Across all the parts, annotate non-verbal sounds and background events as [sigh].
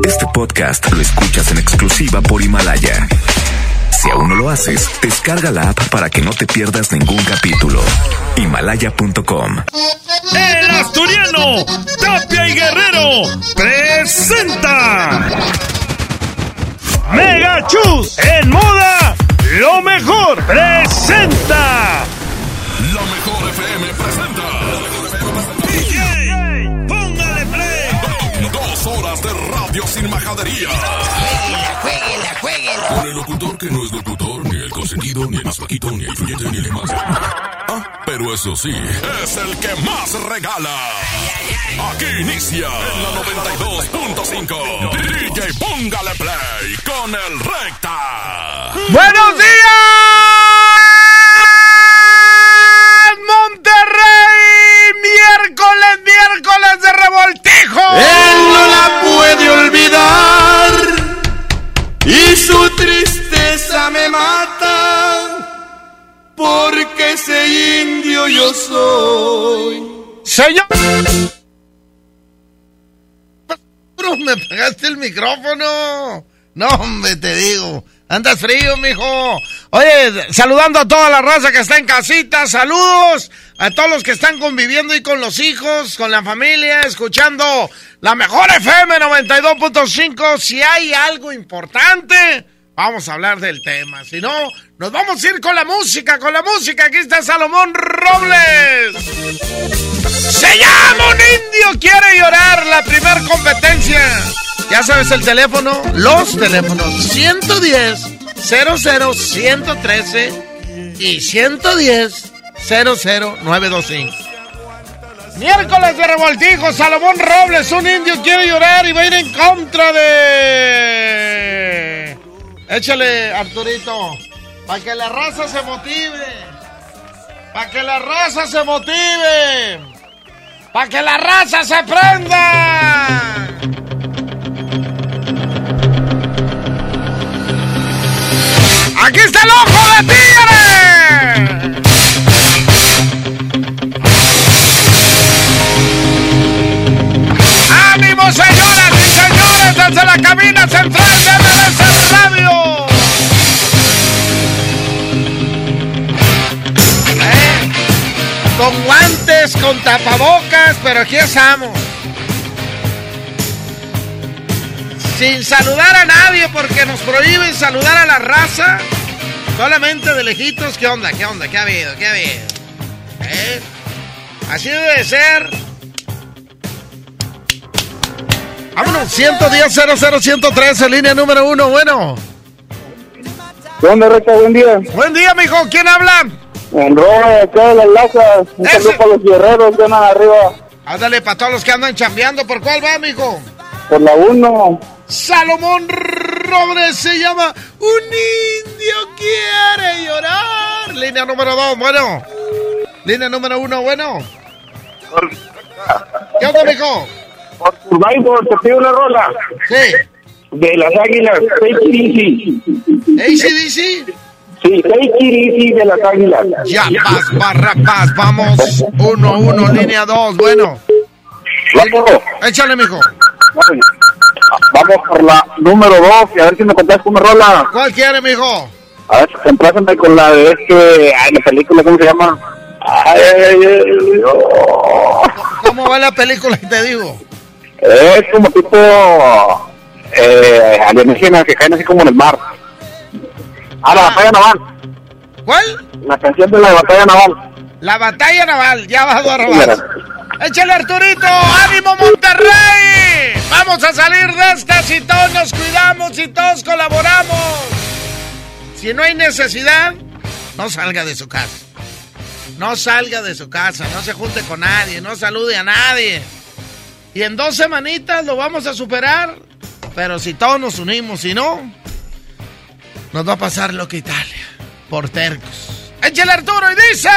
Este podcast lo escuchas en exclusiva por Himalaya. Si aún no lo haces, descarga la app para que no te pierdas ningún capítulo. Himalaya.com. El asturiano Tapia y Guerrero presenta Mega Chus en moda lo mejor presenta sin majadería. Jueguela, jueguela. Con el locutor que no es locutor, ni el consentido, ni el más flaquito, ni el fluyete, ni el que más. Ah, pero eso sí, es el que más regala. Aquí inicia en la 92.5. DJ Póngale Play con el Recta. ¡Buenos días! ¡Monterrey! ¡Miércoles, miércoles de revoltijo! Me mata porque ese indio yo soy. ¡Señor! ¿Me pagaste el micrófono? No, hombre, te digo. Andas frío, mijo. Oye, saludando a toda la raza que está en casita. Saludos a todos los que están conviviendo y con los hijos, con la familia, escuchando la mejor FM 92.5. Si hay algo importante, vamos a hablar del tema. Si no, nos vamos a ir con la música, con la música. Aquí está Salomón Robles. Se llama un indio quiere llorar la primer competencia. Ya sabes el teléfono, los teléfonos 110 00 113 y 110 00925. Miércoles de revoltijo, Salomón Robles, un indio quiere llorar y va a ir en contra de. Échale, Arturito, para que la raza se motive. Para que la raza se motive. Para que la raza se prenda. Aquí está el ojo de tigre. Con tapabocas, pero aquí estamos. Sin saludar a nadie porque nos prohíben saludar a la raza. Solamente de lejitos. ¿Qué onda? ¿Qué onda? ¿Qué ha habido? ¿Qué ha habido? ¿Eh? Así debe de ser. Vámonos, 110 00 113, línea número uno. Bueno. ¿Qué onda, Reca? Buen día. Buen día, mijo. ¿Quién habla? En Roma, acá de las lazas. Un saludo para los guerreros que andan arriba. Ándale para todos los que andan chambeando. ¿Por cuál va, mijo? Por la 1. Salomón Robles se llama Un indio quiere llorar. Línea número dos, bueno. Línea número uno, bueno. ¿Qué onda, mijo? Por Survivor, te pido una rola. Sí. De las águilas. Easy. ACDC. Sí, take it easy de las águilas. Ya, paz, barra, paz. Vamos. Uno, uno, línea dos, bueno. Vamos, Échale, mijo. vamos por la número 2 y a ver si me contás una rola. ¿Cuál quiere, mijo? A ver, complázame con la de este. Ay, la película, ¿cómo se llama? Ay, ay, ay, ay, oh. ¿Cómo va la película? Y te digo. Es como tipo. Eh, alienígenas que caen así como en el mar. Ah, la batalla naval. ¿Cuál? La canción de la batalla naval. La batalla naval. Ya vas a robar. Échale, Arturito. ¡Ánimo, Monterrey! Vamos a salir de esta si todos nos cuidamos y todos colaboramos. Si no hay necesidad, no salga de su casa. No salga de su casa, no se junte con nadie, no salude a nadie. Y en dos semanitas lo vamos a superar. Pero si todos nos unimos, si no, nos va a pasar lo que Italia. Por tercos. Échale Arturo y dice.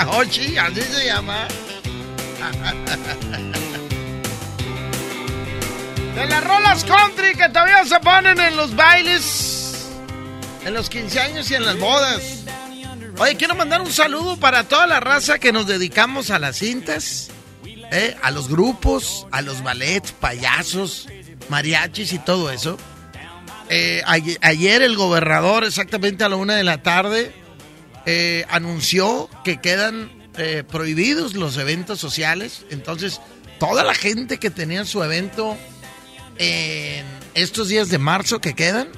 Chatahochi, así se llama. De las rolas country que todavía se ponen en los bailes, en los 15 años y en las bodas. Oye, quiero mandar un saludo para toda la raza que nos dedicamos a las cintas, ¿eh? a los grupos, a los ballets, payasos, mariachis y todo eso. Eh, ayer el gobernador, exactamente a la una de la tarde, eh, anunció que quedan eh, prohibidos los eventos sociales. Entonces, toda la gente que tenía su evento en estos días de marzo que quedan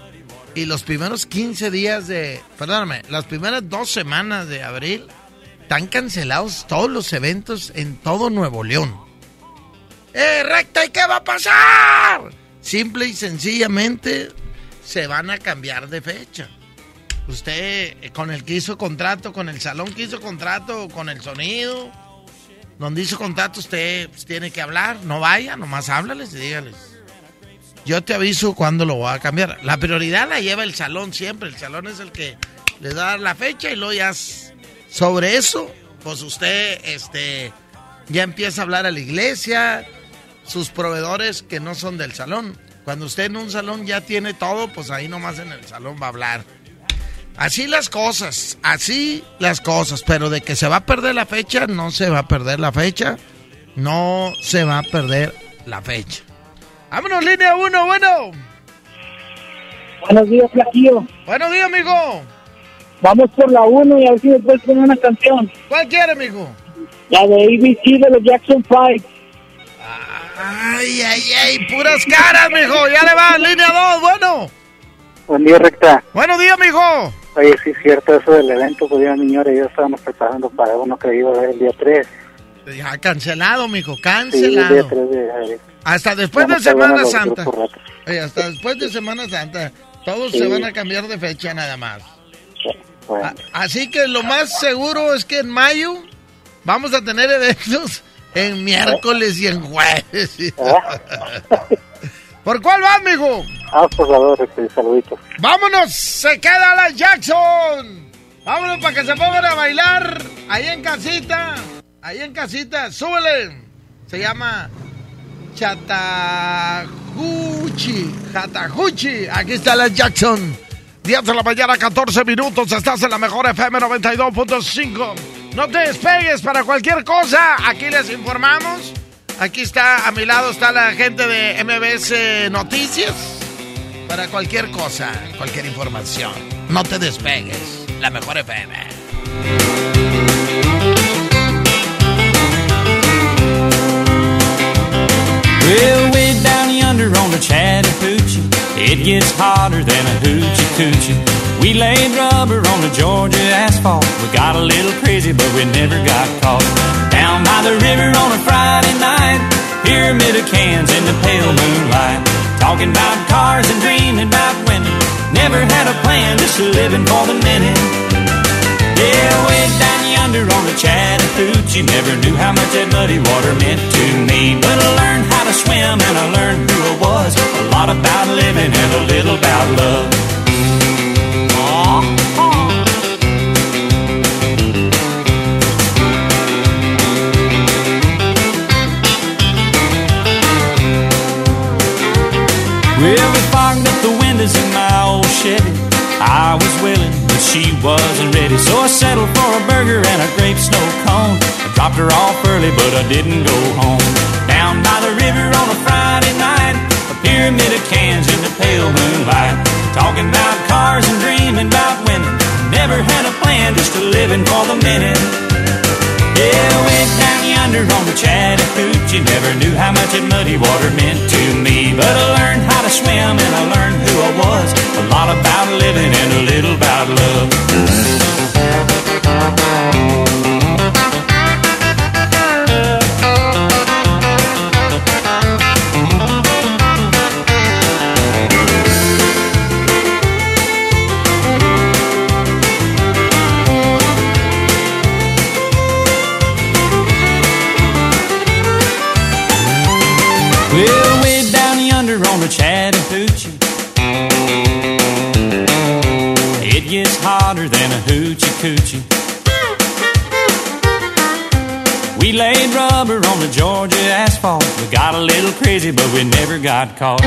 y los primeros 15 días de, perdóname, las primeras dos semanas de abril, están cancelados todos los eventos en todo Nuevo León. ¡Eh, recta! ¿Y qué va a pasar? Simple y sencillamente se van a cambiar de fecha. Usted, eh, con el que hizo contrato, con el salón que hizo contrato, con el sonido, donde hizo contrato, usted pues, tiene que hablar. No vaya, nomás háblales y dígales. Yo te aviso cuándo lo voy a cambiar. La prioridad la lleva el salón siempre. El salón es el que le da la fecha y luego ya sobre eso, pues usted este, ya empieza a hablar a la iglesia, sus proveedores que no son del salón. Cuando usted en un salón ya tiene todo, pues ahí nomás en el salón va a hablar. Así las cosas, así las cosas, pero de que se va a perder la fecha, no se va a perder la fecha, no se va a perder la fecha. Vámonos, línea uno, bueno. Buenos días, Flaquillo. Buenos días, amigo. Vamos por la 1 y a ver si me puedes poner una canción. ¿Cuál quiere, amigo? La de ABC de los Jackson 5. Ay, ay, ay, puras caras, mijo. Ya le va, línea dos, bueno. Buen día, recta. Buenos días, mijo. Oye, sí es cierto eso del evento, pues ya mi señora y yo estábamos preparando para uno que iba a ver el día 3. Ya, cancelado, mijo, Sí, el día cancelado. 3 de abril. Hasta después de Vamos Semana Santa. Oye, hasta después de Semana Santa. Todos Sí. se van a cambiar de fecha nada más. Bueno, Así que lo más seguro es que en mayo vamos a tener eventos en miércoles y en jueves. [laughs] ¿Por cuál vas, mijo? ah, por favor, este, saluditos. ¡Vámonos! ¡Se queda la Jackson! ¡Vámonos para que se pongan a bailar! Ahí en casita. Ahí en casita. ¡Súbele! Se llama Chatajuchi. Chatajuchi. Aquí está la Jackson. 10 de la mañana, 14 minutos. Estás en la mejor FM 92.5. No te despegues para cualquier cosa. Aquí les informamos. Aquí está, a mi lado está la gente de MBS Noticias. Para cualquier cosa, cualquier información. No te despegues. La mejor FM. Well, way down yonder on the Chattahoochee, it gets hotter than a hoochie coochie. We laid rubber on the Georgia asphalt. We got a little crazy, but we never got caught. Down by the river on a Friday night, pyramid of cans in the pale moonlight. Talking about cars and dreaming about women. Never had a plan, just living for the minute. Yeah, way down yonder on the Chattahoochee Never knew how much that muddy water meant to me But I learned how to swim and I learned who I was A lot about living and a little about love Well, I was willing, but she wasn't ready. So I settled for a burger and a grape snow cone. I dropped her off early, but I didn't go home. Down by the river on a Friday night, a pyramid of cans in the pale moonlight. Talking about cars and dreaming about women. Never had a plan, plan, just a living for the minute. Yeah, went down yonder on the Chattahoochee. Never knew how much that muddy water meant to me. But I learned how to swim and I learned who I was. A lot about living and a little about love. Chattahoochee. It gets hotter than a hoochie coochie. We laid rubber on the Georgia asphalt. We got a little crazy, but we never got caught.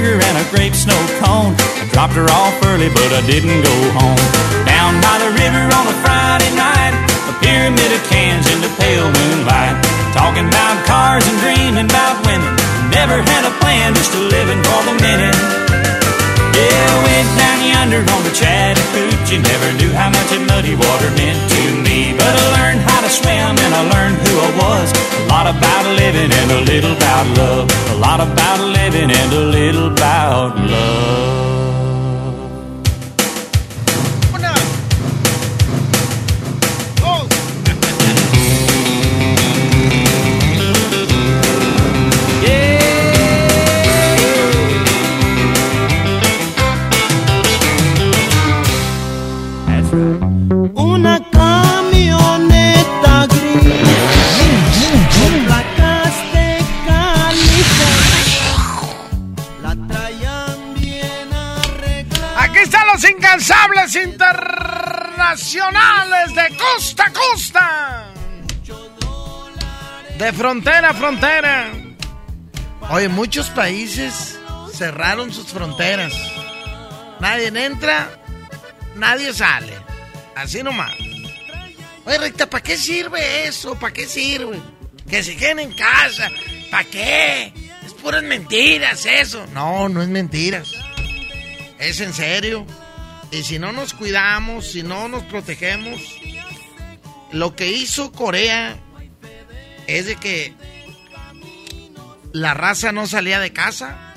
Burger and a grape snow cone. I dropped her off early, but I didn't go home. Down by the river on a Friday night, a pyramid of cans in the pale moonlight. Talking about cars and dreaming about women. Never had a plan, just a living for the minute. Yeah, went down yonder on the Chattahoochee. Never knew how much that muddy water meant to me. But I learned how swim and I learned who I was. A lot about living and a little about love. A lot about living and a little about love. Frontera a frontera. Oye, muchos países cerraron sus fronteras. Nadie entra, nadie sale. Así nomás. Oye, Recta, ¿para qué sirve eso? ¿Para qué sirve? Que se queden en casa. ¿Para qué? Es puras mentiras eso. No, no es mentiras. Es en serio. Y si no nos cuidamos, si no nos protegemos, lo que hizo Corea es de que la raza no salía de casa.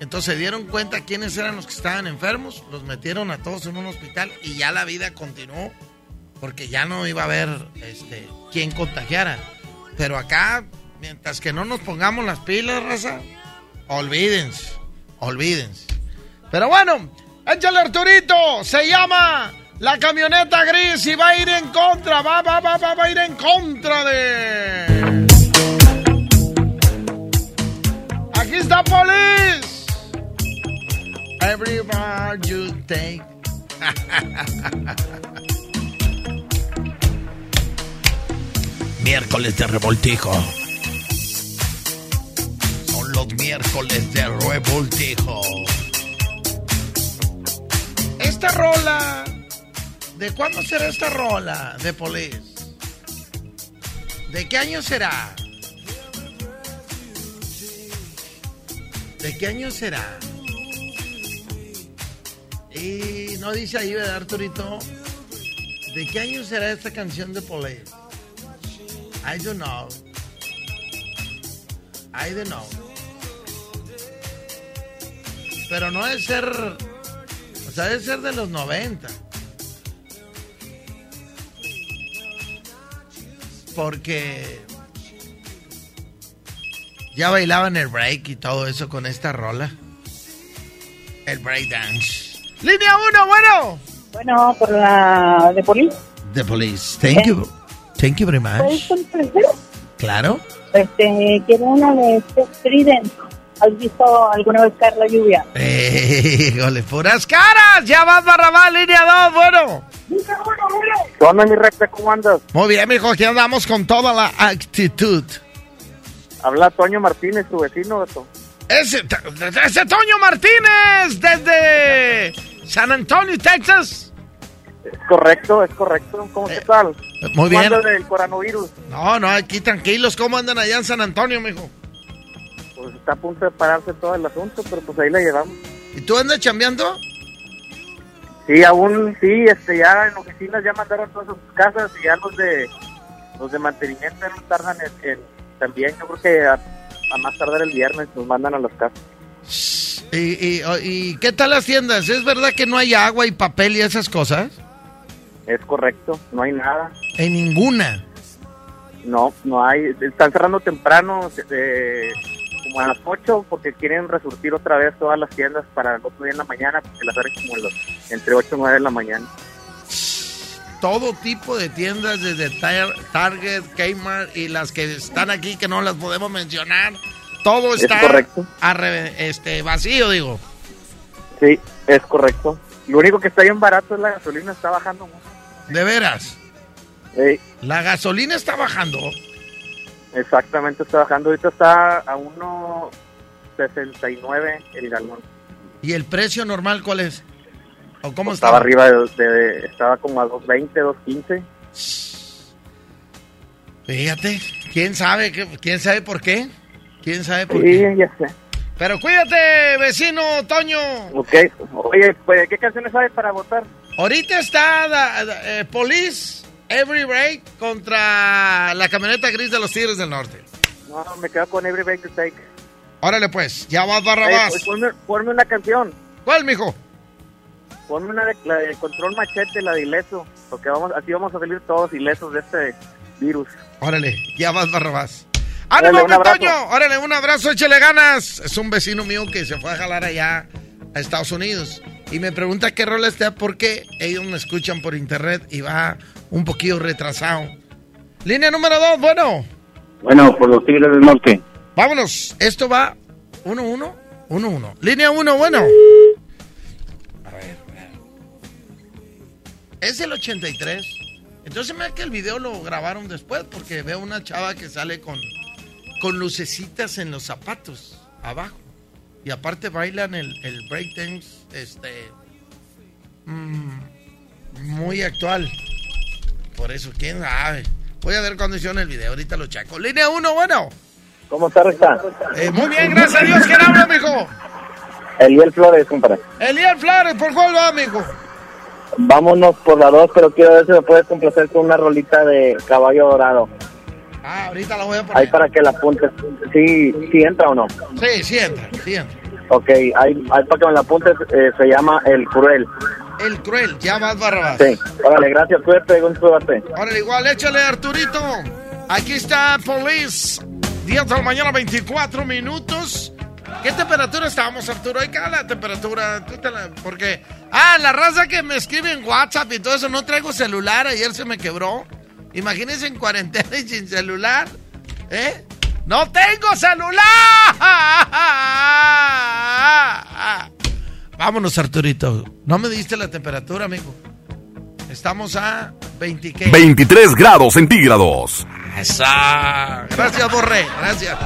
Entonces se dieron cuenta quiénes eran los que estaban enfermos, los metieron a todos en un hospital y ya la vida continuó porque ya no iba a haber este quién contagiara. Pero acá, mientras que no nos pongamos las pilas, raza, olvídense, olvídense. Pero bueno, échale Arturito, se llama la camioneta gris y va a ir en contra, va, va, va, va, va a ir en contra de... Aquí está Police. Every bar you take. Miércoles de revoltijo. Son los miércoles de revoltijo. Esta rola. ¿De cuándo será esta rola de Police? ¿De qué año será? ¿De qué año será? Y no dice ahí, ¿verdad, Arturito? ¿De qué año será esta canción de Police? I don't know. I don't know. Pero no debe ser. O sea, debe ser de los 90. Porque. Ya bailaban el break y todo eso con esta rola. El break dance. Línea 1, bueno. Bueno, por la de Poli. The Police. Thank you. Thank you very much. Claro. Este, quiero una de este Trident. ¿Has visto alguna vez caer la lluvia? [laughs] Híjole, puras caras. Ya vas Barrabás, línea 2, bueno. ¿Qué onda, mi recta? ¿Cómo andas? Muy bien, mijo, aquí andamos con toda la actitud. Habla Toño Martínez, tu vecino. Ese, ese Toño Martínez, desde San Antonio, Texas. Es correcto, es correcto. ¿Cómo Eh, qué tal? muy bien. ¿Cuándo del coronavirus? No, no, aquí tranquilos. ¿Cómo andan allá en San Antonio, mijo? Pues está a punto de pararse todo el asunto, pero pues ahí la llevamos. ¿Y tú andas chambeando? Sí, aún sí, este, ya en oficinas ya mandaron todas sus casas y ya los de los de mantenimiento no tardan en, en- también, yo creo que a, a más tardar el viernes nos mandan a las casas. ¿Y, y, y qué tal las tiendas? ¿Es verdad que no hay agua y papel y esas cosas? Es correcto, no hay nada. En ninguna. No, no hay. Están cerrando temprano, eh, como a las 8, porque quieren resurtir otra vez todas las tiendas para el otro día en la mañana, porque las abren como los- entre 8 y 9 de la mañana. Todo tipo de tiendas, desde Tar- Target, Kmart y las que están aquí que no las podemos mencionar. Todo Es está correcto. este, vacío, digo. Sí, es correcto. Lo único que está bien barato es la gasolina, está bajando mucho. De veras. Sí, La gasolina está bajando. exactamente, está bajando. Ahorita está a 1.69 el galón. ¿Y el precio normal cuál es? ¿O cómo Estaba está? arriba, de, de- estaba como a 2.20, 2.15. Fíjate, ¿quién sabe, quién sabe por qué? ¿Quién sabe por Sí, qué? ya sé. Pero cuídate, vecino Toño. Ok, oye, pues, ¿qué canciones hay para votar? Ahorita está da- da- eh, Police Every Break contra la camioneta gris de los Tigres del Norte. No, me quedo con Every Break You Take. Órale pues, ya vas Oye, Barrabás. pues, ponme, ponme una canción. ¿Cuál, mijo? Ponme una de, la de Control Machete, la de ileso. Porque vamos, así vamos a salir todos ilesos de este virus. Órale, ya vas Barrabás. Órale, ¡Ánimo, un abrazo. Toño! Órale, un abrazo, échale ganas. Es un vecino mío que se fue a jalar allá a Estados Unidos. Y me pregunta qué rol está porque ellos me escuchan por internet y va un poquillo retrasado. Línea número dos, bueno. Bueno, por los Tigres del Norte. Vámonos. Esto va 1-1, 1-1. Línea 1, bueno. Es el 83. Entonces me da que el video lo grabaron después porque veo una chava que sale con, con lucecitas en los zapatos abajo. Y aparte bailan el, el breakdance, este, mm, muy actual. Por eso, quién sabe. Voy a ver cuándo hicieron el video, ahorita lo checo. Línea 1, bueno. ¿Cómo está, Recta? Eh, muy bien, gracias a Dios. ¿Quién habla, mijo? Eliel Flores, compadre. Eliel Flores, ¿por cuál va, mijo? Vámonos por la dos, pero quiero ver si me puedes complacer con una rolita de Caballo Dorado. Ah, ahorita la voy a Ahí poner. para que la apuntes. ¿Sí, sí entra o no? Sí, sí entra, sí entra. Ok, ahí, ahí para que me la apuntes, eh, se llama El Cruel. El cruel, ya vas Barrabás. Sí, órale, gracias, cuídate, cuídate. Órale, igual, échale, Arturito. Aquí está Police. 10 de la mañana, 24 minutos. ¿Qué temperatura estábamos, Arturo? Hay cada la temperatura. Tú te la- Porque. Ah, la raza que me escribe en WhatsApp y todo eso. No traigo celular. Ayer se me quebró. Imagínense en cuarentena y sin celular. ¿Eh? ¡No tengo celular! Vámonos, Arturito. No me diste la temperatura, amigo. Estamos a 20 ¿qué? 23 grados centígrados. Esa. Gracias, Borré. Gracias.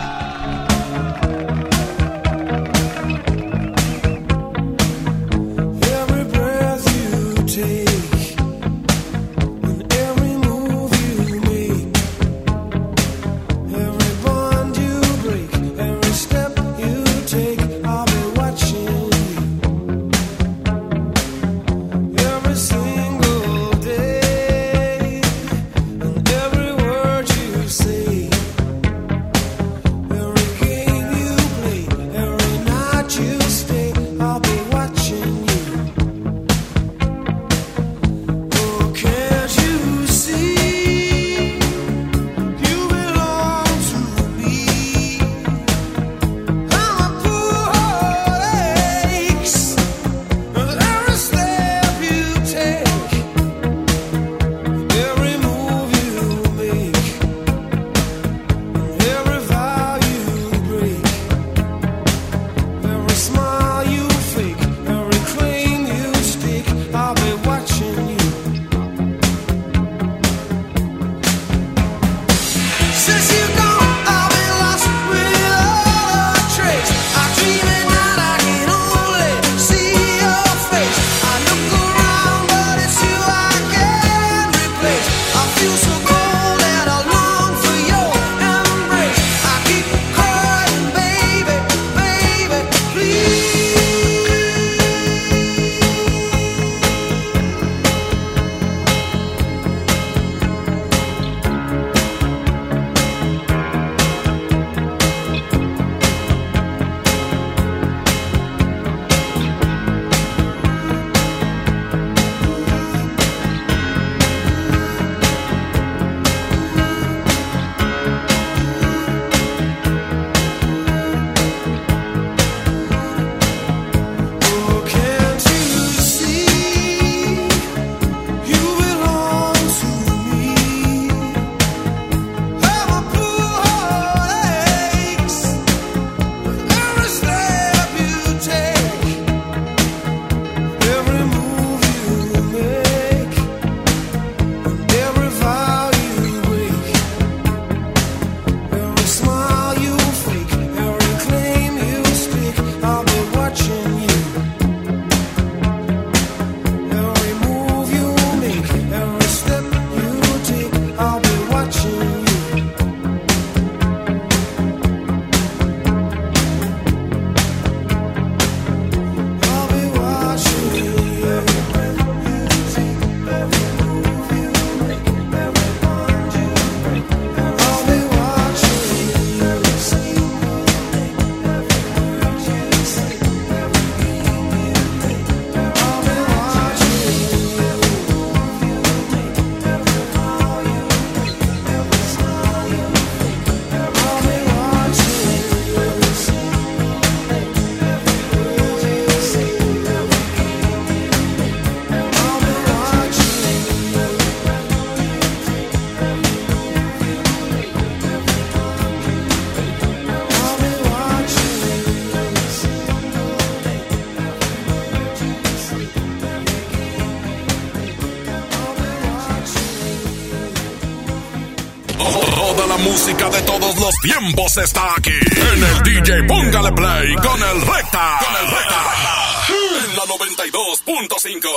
Música de todos los tiempos está aquí. En el DJ Póngale Play con el Recta. Con el Recta. En la 92.5.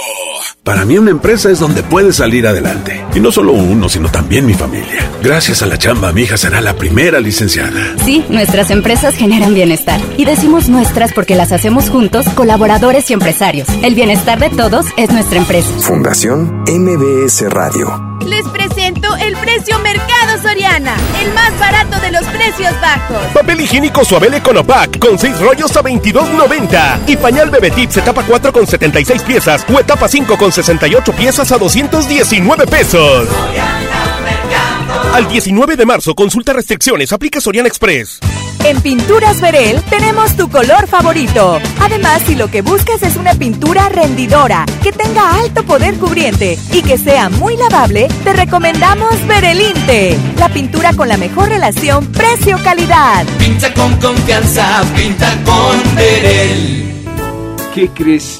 Para mí una empresa es donde puedes salir adelante. Y no solo uno, sino también mi familia. Gracias a la chamba, mi hija será la primera licenciada. Sí, nuestras empresas generan bienestar. Y decimos nuestras porque las hacemos juntos, colaboradores y empresarios. El bienestar de todos es nuestra empresa. Fundación MBS Radio. Les presento el precio Mercado Soriana, el más barato de los precios bajos. Papel higiénico Suabel Econopack con 6 rollos a 22.90. Y pañal Bebé Tips etapa 4 con 76 piezas o etapa 5 con 68 piezas a 219 pesos. Al 19 de marzo, consulta restricciones, aplica Soriana Express. En Pinturas Verel tenemos tu color favorito. Además, si lo que buscas es una pintura rendidora, que tenga alto poder cubriente y que sea muy lavable, te recomendamos Verelinte, la pintura con la mejor relación precio-calidad. Pinta con confianza, pinta con Verel. ¿Qué crees?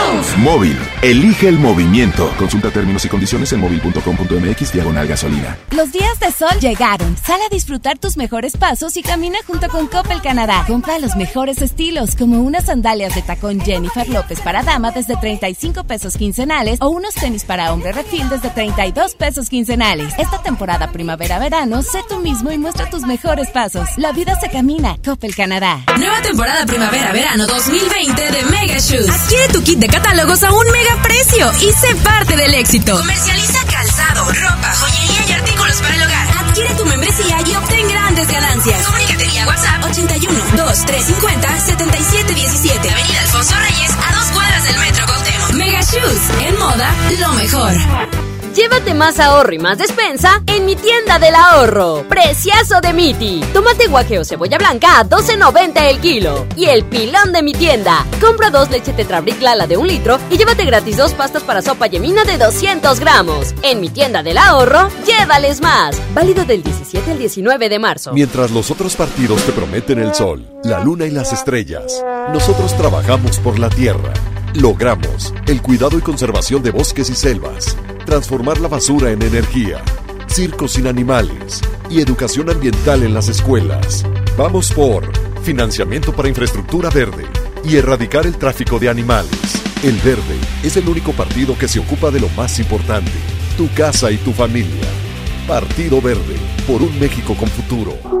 Móvil, elige el movimiento. Consulta términos y condiciones en móvil.com.mx diagonal gasolina. Los días de sol llegaron. Sal a disfrutar tus mejores pasos y camina junto con Coppel Canadá. Compra los mejores estilos, como unas sandalias de tacón Jennifer López para dama desde 35 pesos quincenales o unos tenis para hombre refil desde 32 pesos quincenales. Esta temporada primavera-verano, sé tú mismo y muestra tus mejores pasos. La vida se camina. Coppel Canadá. Nueva temporada primavera-verano 2020 de Mega Shoes. Adquiere tu kit de catálogos a un mega precio y sé parte del éxito. Comercializa calzado, ropa, joyería y artículos para el hogar. Adquiere tu membresía y obtén grandes ganancias. Comunícate vía WhatsApp 61-2350-7717. Avenida Alfonso Reyes, a dos cuadras del Metro Cuauhtémoc. Mega Shoes, en moda, lo mejor. Llévate más ahorro y más despensa en mi tienda del ahorro. Preciazo de Miti. Tomate guaje o cebolla blanca a 12.90 el kilo. Y el pilón de mi tienda. Compra dos leche Tetrabric Lala de un litro y llévate gratis dos pastas para sopa yemina de 200 gramos. En mi tienda del ahorro, llévales más. Válido del 17 al 19 de marzo. Mientras los otros partidos te prometen el sol, la luna y las estrellas, nosotros trabajamos por la tierra. Logramos el cuidado y conservación de bosques y selvas, transformar la basura en energía, circos sin animales y educación ambiental en las escuelas. Vamos por financiamiento para infraestructura verde y erradicar el tráfico de animales. El Verde es el único partido que se ocupa de lo más importante, tu casa y tu familia. Partido Verde, por un México con futuro.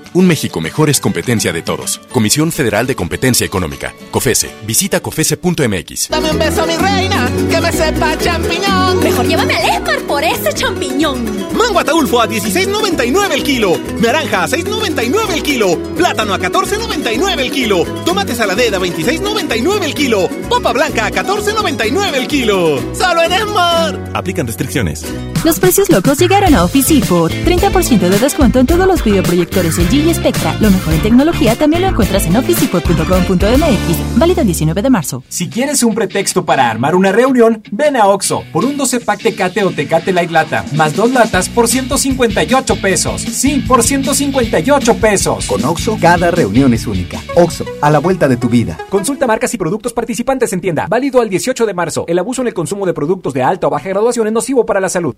Un México mejor es competencia de todos. Comisión Federal de Competencia Económica. COFESE. Visita COFESE.mx. Dame un beso, mi reina, que me sepa champiñón. Mejor llévame al Esmar por ese champiñón. Mango ataulfo a 16.99 el kilo. Naranja a 6.99 el kilo. Plátano a 14.99 el kilo. Tomate saladera a 26.99 el kilo. Papa blanca a 14.99 el kilo. Solo en Esmar. Aplican restricciones. Los precios locos llegaron a Office Depot. 30% de descuento en todos los videoproyectores LG y Spectra. Lo mejor en tecnología también lo encuentras en officedepot.com.mx. Válido el 19 de marzo. Si quieres un pretexto para armar una reunión, ven a Oxo por un 12 pack Tecate o Tecate Light Lata, más dos latas por 158 pesos. Sí, por 158 pesos. Con Oxo, cada reunión es única. Oxo, a la vuelta de tu vida. Consulta marcas y productos participantes en tienda. Válido al 18 de marzo. El abuso en el consumo de productos de alta o baja graduación es nocivo para la salud.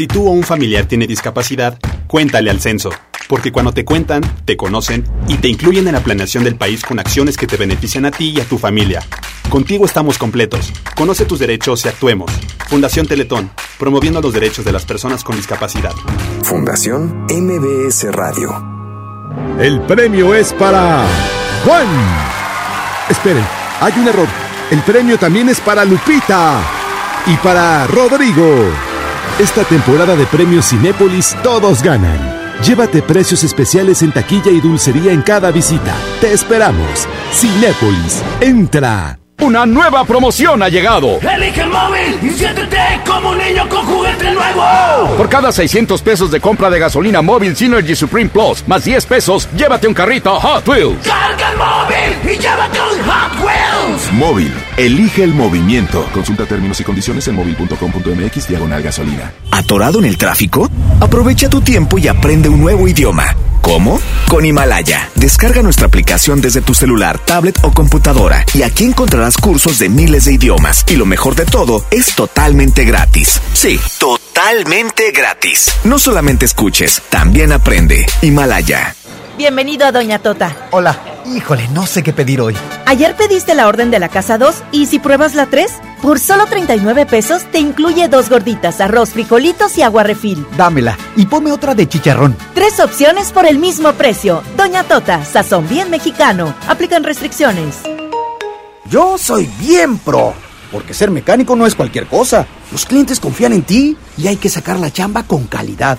Si tú o un familiar tiene discapacidad, cuéntale al censo, porque cuando te cuentan, te conocen y te incluyen en la planeación del país con acciones que te benefician a ti y a tu familia. Contigo estamos completos. Conoce tus derechos y actuemos. Fundación Teletón, promoviendo los derechos de las personas con discapacidad. Fundación MBS Radio. El premio es para Juan. Esperen, hay un error. El premio también es para Lupita y para Rodrigo. Esta temporada de premios Cinépolis todos ganan. Llévate precios especiales en taquilla y dulcería en cada visita. Te esperamos. Cinépolis, entra. Una nueva promoción ha llegado. Elige el móvil y siéntete como un niño con juguete nuevo. Por cada 600 pesos de compra de gasolina móvil Synergy Supreme Plus, más 10 pesos, llévate un carrito Hot Wheels. Carga el móvil y llévate un Hot Wheels. Móvil, elige el movimiento. Consulta términos y condiciones en móvil.com.mx diagonal gasolina. ¿Atorado en el tráfico? Aprovecha tu tiempo y aprende un nuevo idioma. ¿Cómo? Con Himalaya. Descarga nuestra aplicación desde tu celular, tablet o computadora y aquí encontrarás cursos de miles de idiomas. Y lo mejor de todo, es totalmente gratis. Sí, totalmente gratis. No solamente escuches, también aprende. Himalaya. Bienvenido a Doña Tota. Hola. Híjole, no sé qué pedir hoy. Ayer pediste la orden de la casa 2 y si pruebas la 3, por solo 39 pesos te incluye dos gorditas, arroz, frijolitos y agua refil. Dámela y ponme otra de chicharrón. Tres opciones por el mismo precio. Doña Tota, sazón bien mexicano. Aplican restricciones. Yo soy bien pro, porque ser mecánico no es cualquier cosa. Los clientes confían en ti y hay que sacar la chamba con calidad.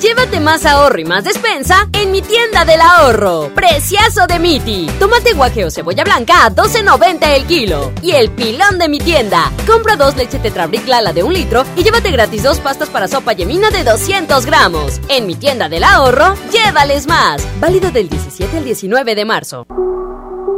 Llévate más ahorro y más despensa en mi tienda del ahorro. Preciazo de Miti. Tomate guaje o cebolla blanca a 12.90 el kilo. Y el pilón de mi tienda. Compra dos leche Tetrabric Lala de un litro y llévate gratis dos pastas para sopa yemina de 200 gramos. En mi tienda del ahorro, llévales más. Válido del 17 al 19 de marzo.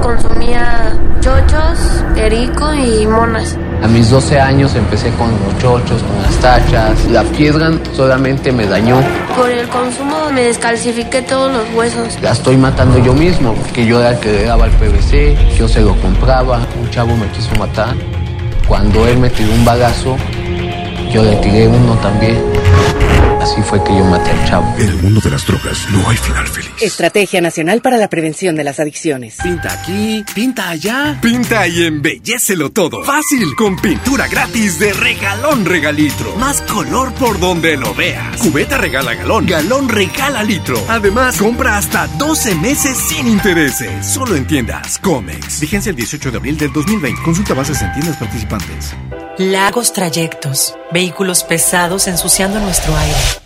consumía chochos, perico y monas. A mis 12 años empecé con los chochos, con las tachas. La piedra solamente me dañó. Por el consumo me descalcifiqué todos los huesos. La estoy matando yo mismo, porque yo era el que le daba el PVC, yo se lo compraba. Un chavo me quiso matar. Cuando él me tiró un bagazo, yo le tiré uno también. Así fue que yo maté al chavo. En el mundo de las drogas no hay final feliz. Estrategia Nacional para la Prevención de las Adicciones. Pinta aquí, pinta allá. Pinta y embellecelo todo. Fácil, con pintura gratis de regalón regalitro. Más color por donde lo veas. Cubeta regala galón, galón regala litro. Además, compra hasta 12 meses sin intereses. Solo en tiendas Comex. Vigencia el 18 de abril del 2020. Consulta bases en tiendas participantes. Largos trayectos, vehículos pesados ensuciando nuestro aire.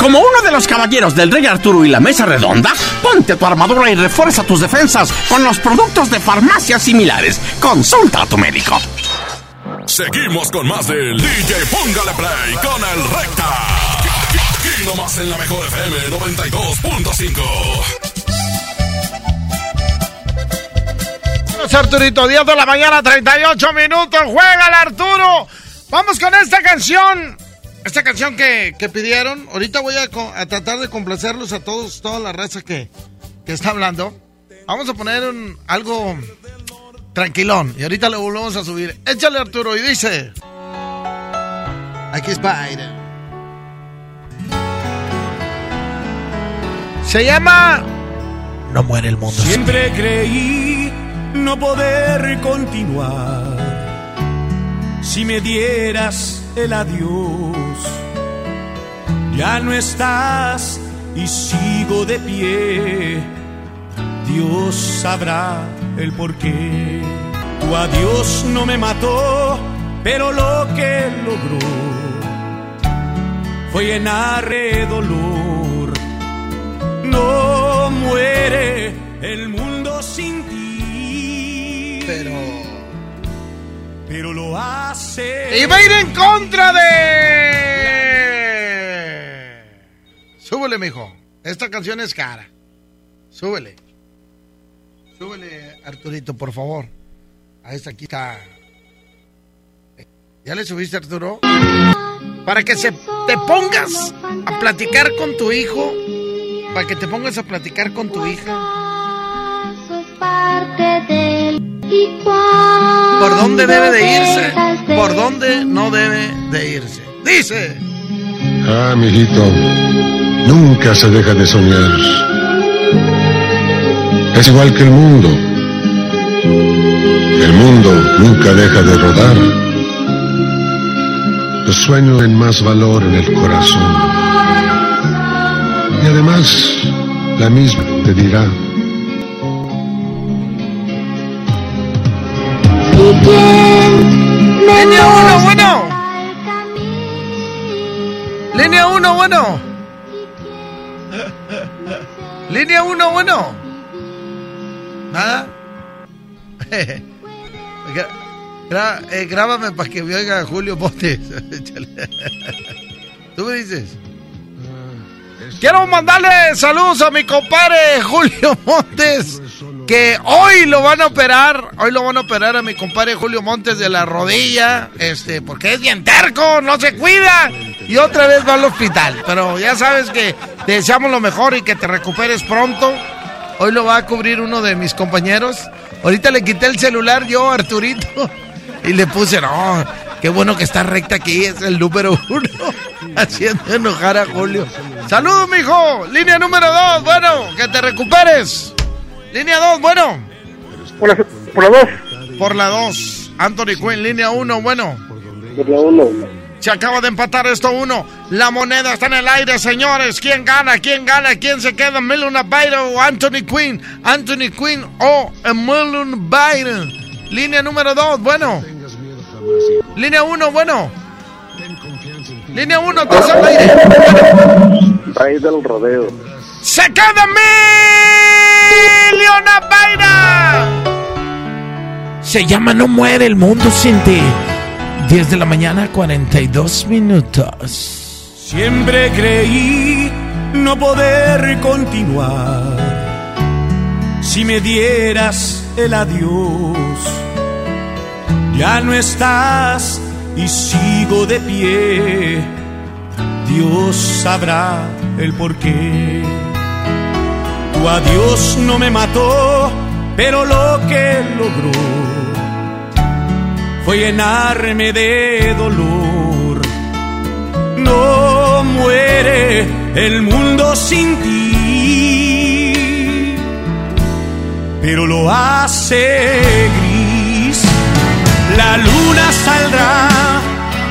Como uno de los caballeros del Rey Arturo y la Mesa Redonda, ponte tu armadura y refuerza tus defensas con los productos de farmacias similares. Consulta a tu médico. Seguimos con más del DJ Póngale Play con el Recta. Aquí nomás en la mejor FM 92.5. Arturito, 10 de la mañana, 38 minutos. Juega el Arturo. Vamos con esta canción. Esta canción que, pidieron, ahorita voy a, tratar de complacerlos a todos, toda la raza que, está hablando. Vamos a poner un, algo tranquilón y ahorita le volvemos a subir. Échale Arturo y dice... Aquí Spider. Se llama... No muere el mundo. Siempre creí no poder continuar. Si me dieras el adiós. Ya no estás y sigo de pie. Dios sabrá el porqué. Tu adiós no me mató, pero lo que logró fue llenar de dolor. No muere el mundo sin ti. Pero pero lo hace. Y va a ir en contra de. Súbele, mijo. Esta canción es cara. Súbele. Súbele, Arturito, por favor. A esta aquí está. ¿Ya le subiste, Arturo? Para que se te pongas a platicar con tu hijo. Para que te pongas a platicar con tu hija. ¿Por dónde debe de irse? ¿Por dónde no debe de irse? Dice. Ah, mijito, Nunca se deja de soñar. Es igual que el mundo. El mundo nunca deja de rodar. Los sueños tienen más valor en el corazón. Y además, la misma te dirá. Línea 1, bueno. Línea 1, bueno. ¿Nada? [laughs] Gra- eh, grábame para que me oiga Julio Montes. [laughs] ¿Tú me dices? Quiero mandarle saludos a mi compadre Julio Montes, que hoy lo van a operar, hoy lo van a operar a mi compadre Julio Montes de la rodilla, este, porque es bien terco, no se cuida, y otra vez va al hospital. Pero ya sabes que te deseamos lo mejor y que te recuperes pronto. Hoy lo va a cubrir uno de mis compañeros. Ahorita le quité el celular yo, Arturito, [laughs] y le puse, no, qué bueno que está recta aquí, es el número uno, [laughs] haciendo enojar a Julio. Saludos, mijo. Línea número dos, bueno, que te recuperes. Línea dos, bueno. Por la, por la dos. Por la dos. Anthony Quinn, línea uno, bueno. Por la uno. Se acaba de empatar esto uno. La moneda está en el aire, señores. ¿Quién gana? ¿Quién gana? ¿Quién se queda? ¿Melon Byron o Anthony Quinn? Anthony Quinn o Melon Byron. Línea número dos, bueno. Línea uno, bueno. Línea uno, estás al aire. Rey del rodeo. ¡Se queda Million Byron! Se llama No muere el mundo sin ti. 10 de la mañana, 42 minutos. Siempre creí no poder continuar si me dieras el adiós. Ya no estás y sigo de pie. Dios sabrá el porqué. Tu adiós no me mató, pero lo que logró fue llenarme de dolor. No muere el mundo sin ti, pero lo hace gris. La luna saldrá,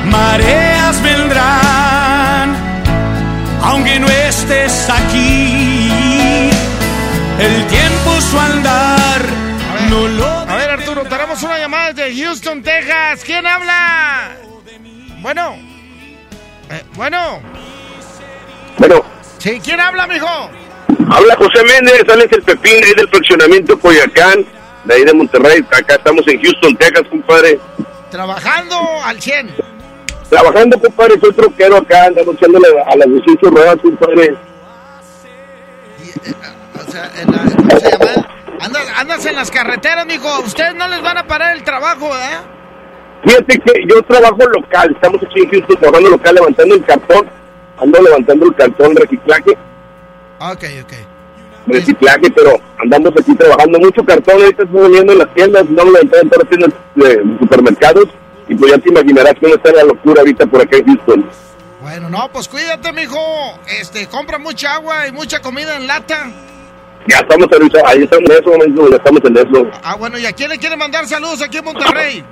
mareas vendrán, aunque no estés aquí. El tiempo su andar no lo Tenemos una llamada desde Houston, Texas. ¿Quién habla? Bueno. Eh, bueno. Bueno, Sí, ¿quién habla, mijo? habla José Méndez, sales el Pepín, ahí del fraccionamiento Coyacán, de ahí de Monterrey. Acá estamos en Houston, Texas, compadre. Trabajando al 100. Trabajando, compadre, soy troquero acá, andando echándole a las 18 ruedas, compadre. O sea, en la- ¿cómo se llama? Andas, andas en las carreteras, mijo. Ustedes no les van a parar el trabajo, ¿eh? Fíjate que yo trabajo local, estamos aquí en Houston trabajando local, levantando el cartón, ando levantando el cartón de reciclaje, Ok, ok. reciclaje, pero andamos aquí trabajando mucho cartón, ahorita estamos vendiendo en las tiendas, andamos levantando en todas las tiendas de supermercados, y pues ya te imaginarás cómo está la locura ahorita por acá en Houston. Bueno, no, pues cuídate, mijo. Este, compra mucha agua y mucha comida en lata. Ya estamos ahorita, ahí estamos en eso, momento, ya estamos en eso. Ah, bueno, ¿y a quién le quiere mandar saludos aquí en Monterrey?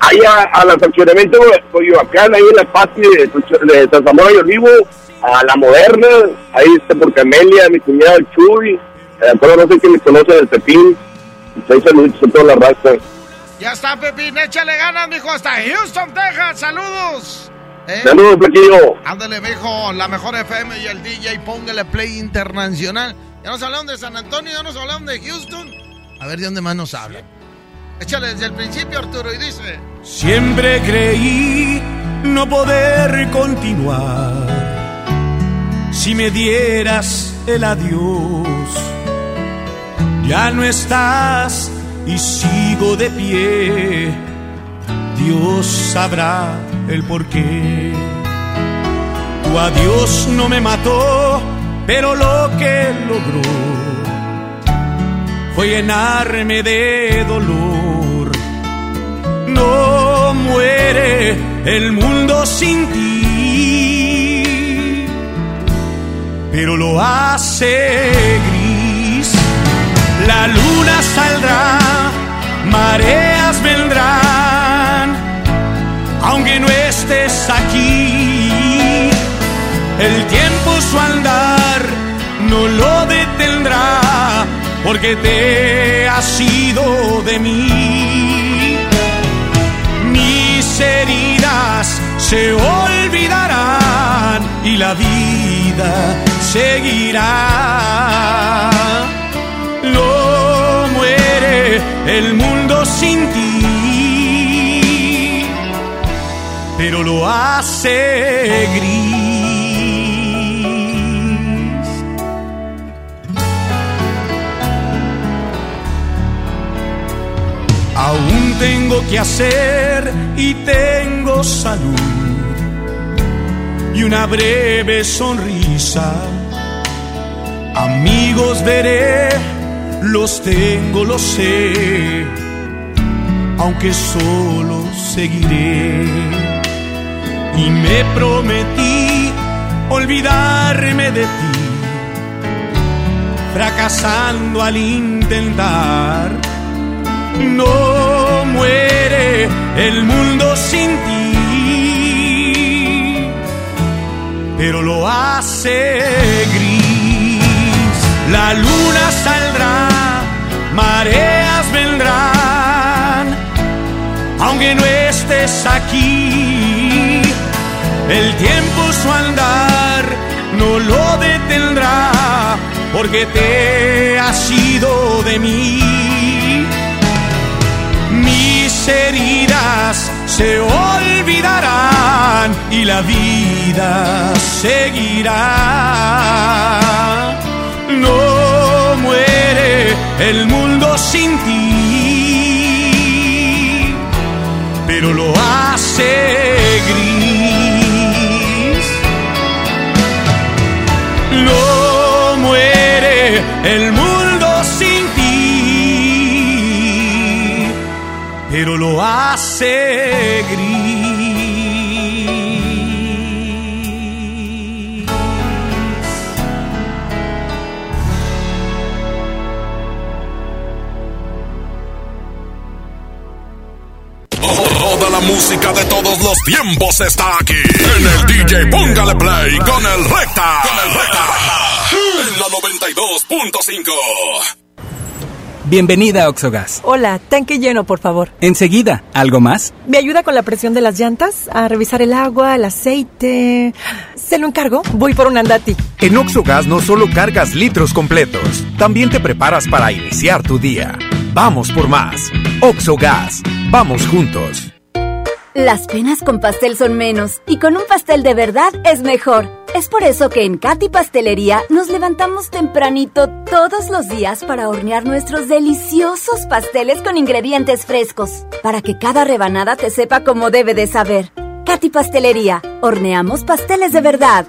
Ahí a, a la fraccionamiento de Coyoacán, ahí en la pati de, San Zamora y Olivo, a la moderna, ahí está por Camelia, mi cuñado el Chuy, eh, pero no sé quién me conoce el Pepín, ahí saludos a toda la raza. Ya está, Pepín, échale ganas, mijo, hasta Houston, Texas. Saludos. ¿Eh? Saludos, Flaquillo. Ándale, mijo, la mejor FM y el DJ, póngale play internacional. Ya nos hablaron de San Antonio, ya nos hablaron de Houston. A ver de dónde más nos hablan. Échale desde el principio, Arturo, y dice... Siempre creí no poder continuar si me dieras el adiós. Ya no estás y sigo de pie. Dios sabrá el porqué. Tu adiós no me mató, pero lo que logró fue llenarme de dolor. No muere el mundo sin ti, pero lo hace gris. La luna saldrá, mareas vendrán, aunque no estés aquí. El tiempo su andar no lo detendrá, porque te has ido de mí. Mis heridas se olvidarán y la vida seguirá. No muere el mundo sin ti, pero lo hace gris. Aún tengo que hacer y tengo salud y una breve sonrisa. Amigos veré, los tengo, lo sé, aunque solo seguiré. Y me prometí olvidarme de ti, fracasando al intentar. No muere el mundo sin ti, pero lo hace gris. La luna saldrá, mareas vendrán, aunque no estés aquí. El tiempo su andar no lo detendrá, porque te has ido de mí heridas se olvidarán y la vida seguirá. No muere el mundo sin ti, pero lo hace gris. No muere el mundo pero lo hace gris. Toda la música de todos los tiempos está aquí. En el DJ Póngale Play con el Recta. Con el Recta. En la 92.5. Bienvenida a Oxogas. Hola, tanque lleno, por favor. Enseguida, ¿algo más? ¿Me ayuda con la presión de las llantas? A revisar el agua, el aceite. ¿Se lo encargo? Voy por un andati. En Oxogas no solo cargas litros completos, también te preparas para iniciar tu día. Vamos por más. Oxogas. Vamos juntos. Las penas con pastel son menos y con un pastel de verdad es mejor. Es por eso que en Katy Pastelería nos levantamos tempranito todos los días para hornear nuestros deliciosos pasteles con ingredientes frescos, para que cada rebanada te sepa como debe de saber. Katy Pastelería, horneamos pasteles de verdad.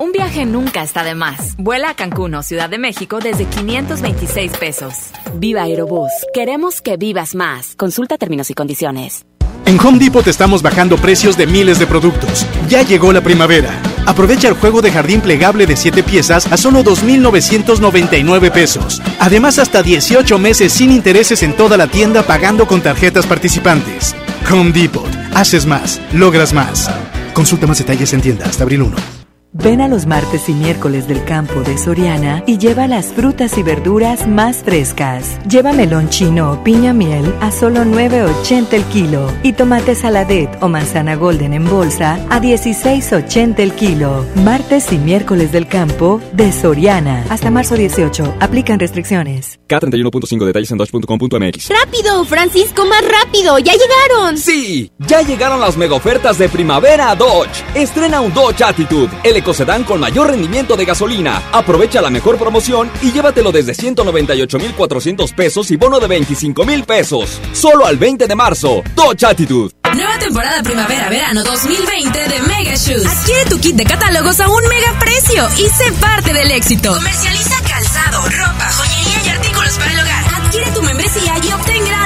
Un viaje nunca está de más. Vuela a Cancún Ciudad de México desde 526 pesos. Viva Aerobús, queremos que vivas más. Consulta términos y condiciones. En Home Depot estamos bajando precios de miles de productos. Ya llegó la primavera. Aprovecha el juego de jardín plegable de 7 piezas a solo 2.999 pesos. Además, hasta 18 meses sin intereses en toda la tienda pagando con tarjetas participantes. Home Depot. Haces más, logras más. Consulta más detalles en tienda hasta abril 1. Ven a los martes y miércoles del campo de Soriana y lleva las frutas y verduras más frescas. Lleva melón chino o piña miel a solo 9.80 el kilo y tomate saladet o manzana golden en bolsa a 16.80 el kilo. Martes y miércoles del campo de Soriana. Hasta marzo 18. Aplican restricciones. K31.5 detalles en dodge.com.mx. ¡Rápido, Francisco, más rápido! ¡Ya llegaron! Sí, ya llegaron las mega ofertas de primavera a Dodge. Estrena un Dodge Attitude, el ecocedán con mayor rendimiento de gasolina. Aprovecha la mejor promoción y llévatelo desde 198,400 pesos y bono de 25,000 pesos. Solo al 20 de marzo. Dodge Attitude. Nueva temporada primavera-verano 2020 de Mega Shoes. Adquiere tu kit de catálogos a un mega precio y sé parte del éxito. Comercializa calzado, ropa, joyería y artículos para el hogar. Adquiere tu membresía y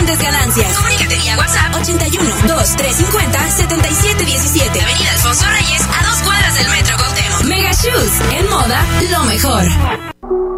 grandes ganancias. Comunícate vía WhatsApp 81 2350 7717. Avenida Alfonso Reyes, a dos cuadras del Metro Cuauhtémoc. Mega Shoes, en moda, lo mejor.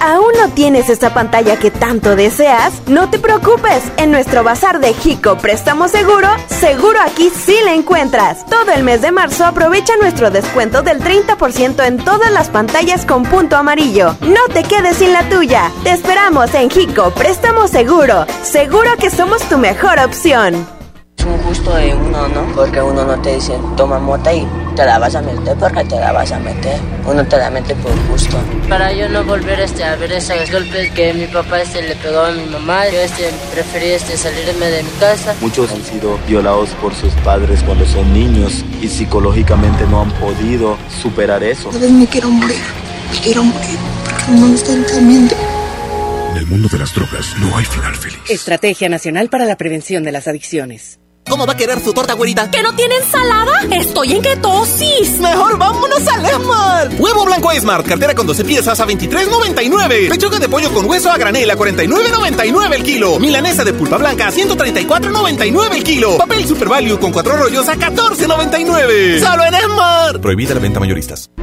¿Aún no tienes esa pantalla que tanto deseas? No te preocupes, en nuestro bazar de Jico Préstamo Seguro, seguro aquí sí la encuentras. Todo el mes de marzo aprovecha nuestro descuento del 30% en todas las pantallas con punto amarillo. No te quedes sin la tuya. Te esperamos en Jico Préstamo Seguro. Seguro que somos tu mejor opción. Gusto de uno, ¿no? Porque uno no te dice, toma mota y te la vas a meter porque te la vas a meter. Uno te la mete por gusto. Para yo no volver este, a ver esos golpes que mi papá este, le pegó a mi mamá, yo este, preferí este, salirme de mi casa. Muchos han sido violados por sus padres cuando son niños y psicológicamente no han podido superar eso. A veces me quiero morir, me quiero morir porque no me están cambiando. En el mundo de las drogas no hay final feliz. Estrategia Nacional para la Prevención de las Adicciones. ¿Cómo va a querer su torta, güerita? ¿Que no tiene ensalada? Estoy en ketosis. Mejor vámonos al Esmar. Huevo blanco Esmar, cartera con 12 piezas a 23.99. Pechuga de pollo con hueso a granel a 49.99 el kilo. Milanesa de pulpa blanca a 134.99 el kilo. Papel Super Value con cuatro rollos a 14.99. Solo en Esmar. Prohibida la venta mayoristas.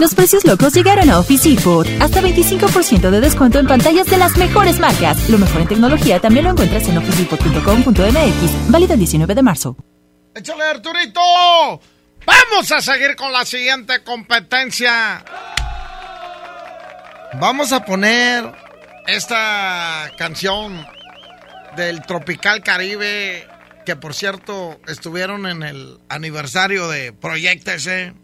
Los precios locos llegaron a Office Depot. Hasta 25% de descuento en pantallas de las mejores marcas. Lo mejor en tecnología también lo encuentras en officedepot.com.mx. Válido el 19 de marzo. ¡Échale, Arturito! Vamos a seguir con la siguiente competencia. Vamos a poner esta canción del Tropical Caribe, que por cierto estuvieron en el aniversario de Proyectese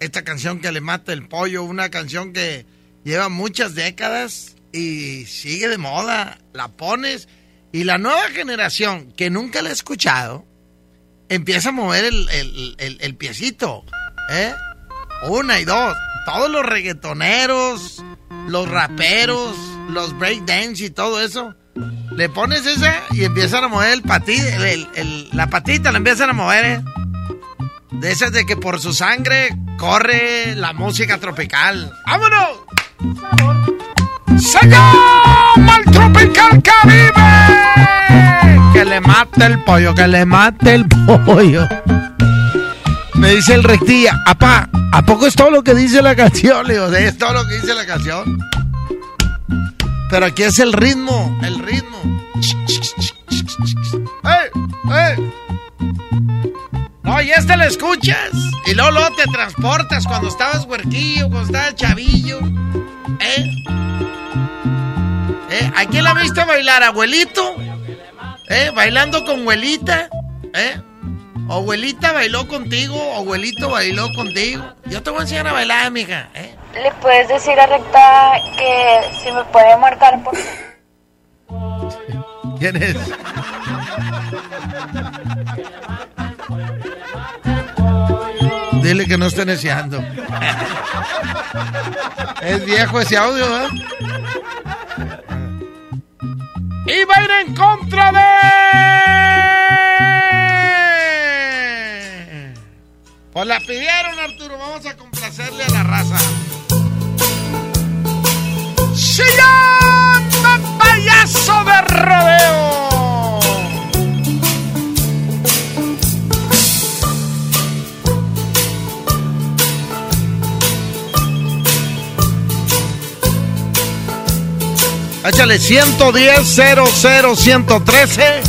esta canción que le mata el pollo, una canción que lleva muchas décadas y sigue de moda, la pones y la nueva generación que nunca la ha escuchado empieza a mover el, el, el, piecito, ¿eh? Una y dos, todos los reggaetoneros, los raperos, los breakdance y todo eso. Le pones esa y empiezan a mover el patito, la patita la empiezan a mover, ¿eh? De esas de que por su sangre corre la música tropical. ¡Vámonos! ¡Se llama el Tropical Caribe! Que le mate el pollo, que le mate el pollo. Me dice el rectilla, apá, ¿a poco es todo lo que dice la canción? Le digo, ¿es todo lo que dice la canción? Pero aquí es el ritmo, el ritmo. ¡Ey! ¡Ey! No, y este lo escuchas. Y luego, luego te transportas cuando estabas huerquillo, cuando estabas chavillo. ¿Eh? ¿Eh? ¿A quién la viste bailar, abuelito? ¿Eh? ¿Bailando con abuelita? ¿Eh? ¿O abuelita bailó contigo? ¿O abuelito bailó contigo? Yo te voy a enseñar a bailar, amiga. ¿eh? ¿Le puedes decir a Recta que si me puede marcar por... ¿Quién es? Dile que no esté neceando. Es viejo ese audio, ¿eh? Y va a ir en contra de. Pues la pidieron, Arturo. Vamos a complacerle a la raza. ¡Se llama payaso de rodeo! Échale 110 00 113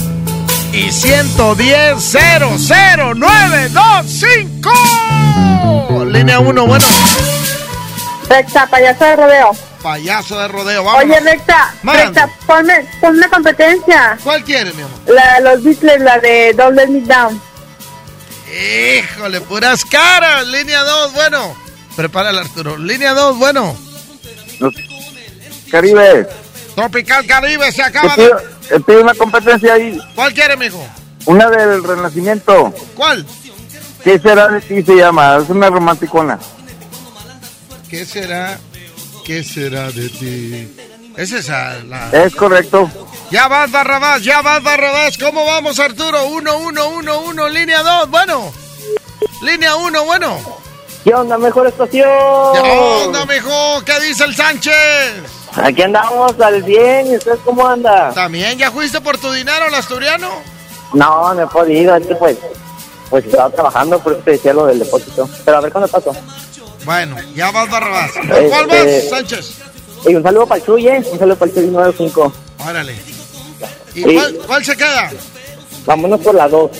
y 110 00925. Línea 1, bueno. Fecha, payaso de rodeo. payaso de rodeo. Vamos. Oye, Recta, Recta, ponme, ponme una competencia. ¿Cuál quiere, mi amor? La de los Beatles, la de Double Me Down. Híjole, puras caras. Línea 2, bueno. Prepárala, Arturo. Línea 2, bueno. Caribe. Tropical Caribe se acaba de... pido una competencia ahí. ¿Cuál quiere, mijo? Una del Renacimiento. ¿Cuál? ¿Qué será de ti? Se llama. Es una romanticona. ¿Qué será? ¿Qué será de ti? Es esa la... Es correcto. Ya vas, Barrabás, ya vas, Barrabás. ¿Cómo vamos, Arturo? 1, 1, 1, 1, línea 2, bueno. Línea 1, bueno. ¿Qué onda, mejor estación? ¿Qué onda, mijo? ¿Qué dice el Sánchez? Aquí andamos al 100. ¿Y usted cómo anda? ¿También ya fuiste por tu dinero al asturiano? No, no he podido. Es que pues, pues estaba trabajando, por eso te decía lo del depósito. Pero a ver cuándo paso. Bueno, ya vas, Barrabás. ¿Por Este- cuál vas, Sánchez? Y un saludo para el Chuy, ¿eh? Un saludo para el Chuy 95. Órale. ¿Y cuál, cuál se queda? Vámonos por la 2.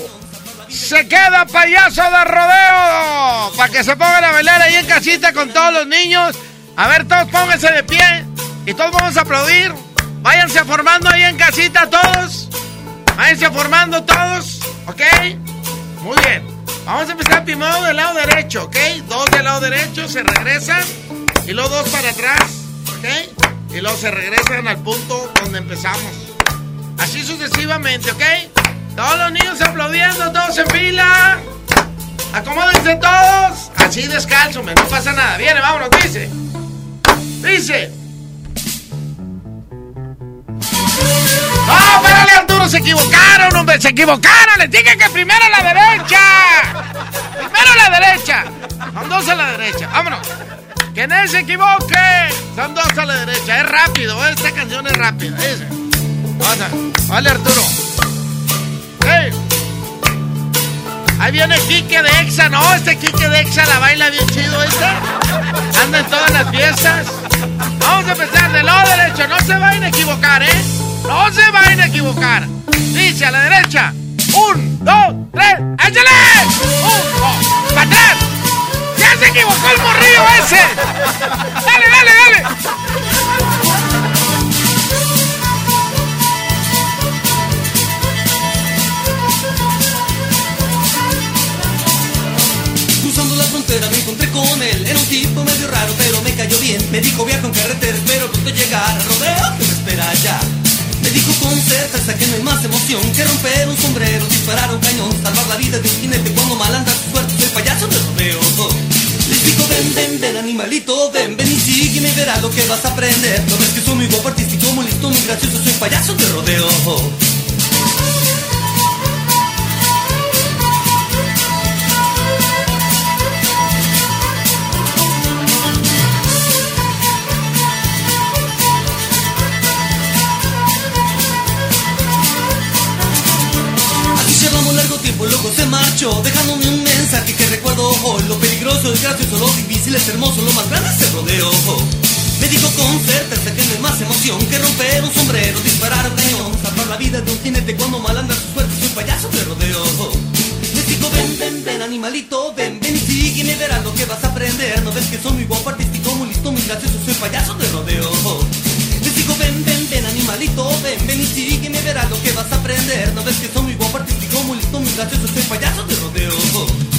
Se queda payaso de rodeo. Para que se pongan a bailar ahí en casita con todos los niños. A ver, todos pónganse de pie. Y todos vamos a aplaudir. Váyanse formando ahí en casita todos. Váyanse formando todos. ¿Ok? Muy bien. Vamos a empezar primero del lado derecho. ¿Ok? Dos del lado derecho se regresan. Y luego dos para atrás. ¿Ok? Y luego se regresan al punto donde empezamos. Así sucesivamente, ¿ok? Todos los niños aplaudiendo, todos en fila. Acomódense todos. Así descalzo, no pasa nada. Viene, vámonos, dice. Dice. ¡Ah, espérale, Arturo! Se equivocaron, hombre, se equivocaron. Les dije que primero a la derecha. Primero a la derecha. Son dos a la derecha. Vámonos. Que nadie se equivoque. Son dos a la derecha. Es rápido, esta canción es rápida. A- Vale, Arturo. ¡Ey! Ahí viene Quique de Exa, ¿no? Este Quique de Exa la baila bien chido, ¿este? Anda en todas las fiestas. Vamos a empezar del lado derecho, no se vayan a equivocar, ¿eh? No se vayan a equivocar. Dice a la derecha. Un, dos, tres, ¡échale! Un, dos, para. ¡Ya se equivocó el morrillo ese! ¡Dale, dale, dale! Cruzando la frontera me encontré con él Era un tipo medio raro pero me cayó bien Me dijo viajo en carretera espero pronto llegar Rodeo que me espera allá Me dijo con certeza que no hay más emoción Que romper un sombrero, disparar un cañón Salvar la vida de un jinete cuando mal anda su suerte Soy payaso de rodeo. Les digo ven, ven, ven animalito Ven, ven y sígueme y verás lo que vas a aprender. No ves que soy muy guapo, artístico, muy listo, muy gracioso Soy payaso de rodeo luego se marchó Dejándome un mensaje que recuerdo. Hoy Lo peligroso es gracioso, lo difícil es hermoso Lo más grande es el rodeo. Me dijo con certeza que no hay más emoción Que romper un sombrero, disparar un cañón Salvar la vida de un jinete cuando mal anda su suerte Soy payaso de rodeo. Les digo ven, ven, ven animalito Ven, ven y sígueme, verás lo que vas a aprender. No ves que soy muy guapo, artístico, muy listo, muy gracioso Soy payaso de rodeo. Digo ven, ven, ven animalito, ven, ven y sígueme, verás lo que vas a aprender. No ves que soy muy guapo, artístico, muy listo, muy gracioso, soy payaso de rodeo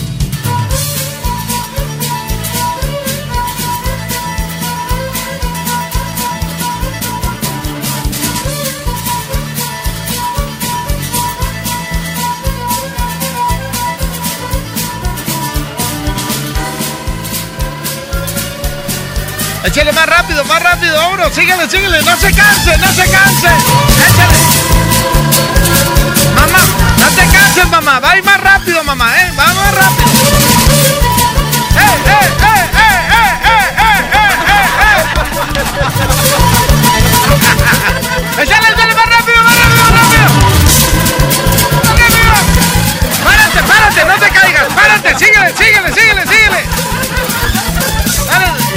Échale más rápido, más rápido, vámonos, síguele, síguele, no se canse, no se canse. Échale. Mamá, no te canses, mamá, va a más rápido, mamá, eh, va más rápido. Échale, échale más rápido, más rápido, más rápido. ¡Más rápido! Párate, párate, no te caigas, párate, síguele, síguele, síguele, síguele.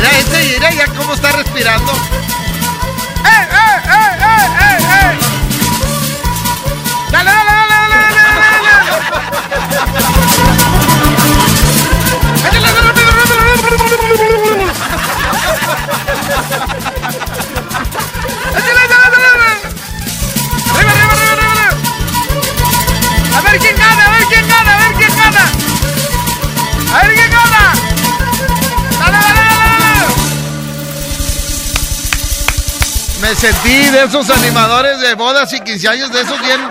Este, mira ya cómo está respirando. ¡Eh, eh, eh, eh, eh, eh! ¡Dale, dale, dale, dale, dale, dale, sentí de esos animadores de bodas y 15 años, de esos bien,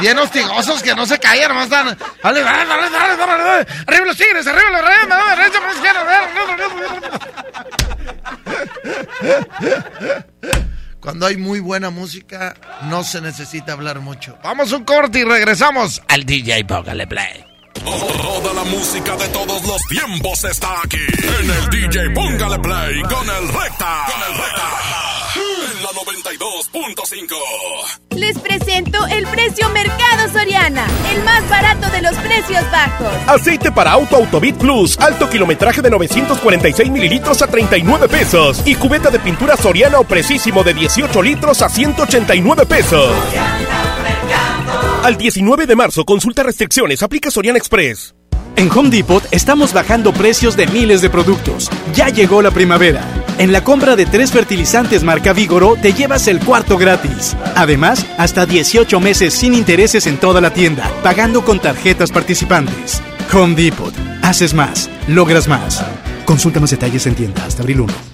bien hostigosos que no se callan, nomás están. Dale, dale, dale, dale, dale, Arriba los tigres, arriba los reyes, derecha, izquierda. Cuando hay muy buena música, no se necesita hablar mucho. Vamos un corte y regresamos al DJ Póngale Play. Toda la música de todos los tiempos está aquí en el DJ Póngale Play con el Recta. Con el Recta. En la 92.5. Les presento el precio Mercado Soriana, el más barato de los precios bajos. Aceite para auto Autobit Plus, alto kilometraje de 946 mililitros a 39 pesos. Y cubeta de pintura Soriana o Precisimo de 18 litros a 189 pesos. Al 19 de marzo, consulta restricciones, aplica Soriana Express. En Home Depot estamos bajando precios de miles de productos. Ya llegó la primavera. En la compra de tres fertilizantes marca Vigoro te llevas el cuarto gratis. Además, hasta 18 meses sin intereses en toda la tienda, pagando con tarjetas participantes. Home Depot. Haces más, logras más. Consulta más detalles en tienda hasta abril 1.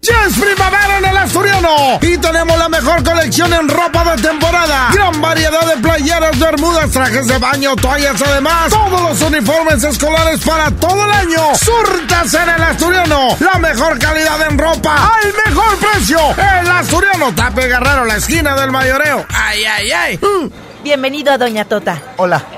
Ya es primavera en el Asturiano y tenemos la mejor colección en ropa de temporada. Gran variedad de playeras, bermudas, trajes de baño, toallas, además todos los uniformes escolares para todo el año. Surtas en el Asturiano, la mejor calidad en ropa al mejor precio. El Asturiano, Tape Guerrero, la esquina del mayoreo. Ay, ay, ay. Bienvenido a Doña Tota. Hola.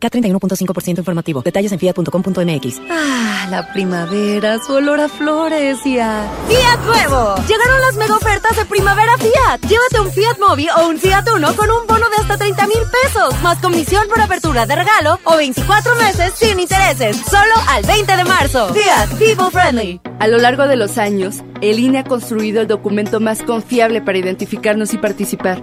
K31.5% informativo. Detalles en fiat.com.mx. Ah, la primavera, su olor a flores y a... ¡Fiat Nuevo! Llegaron las mega ofertas de Primavera Fiat. Llévate un Fiat Mobi o un Fiat Uno con un bono de hasta 30 mil pesos, más comisión por apertura de regalo o 24 meses sin intereses. Solo al 20 de marzo. Fiat People Friendly. A lo largo de los años, el INE ha construido el documento más confiable para identificarnos y participar.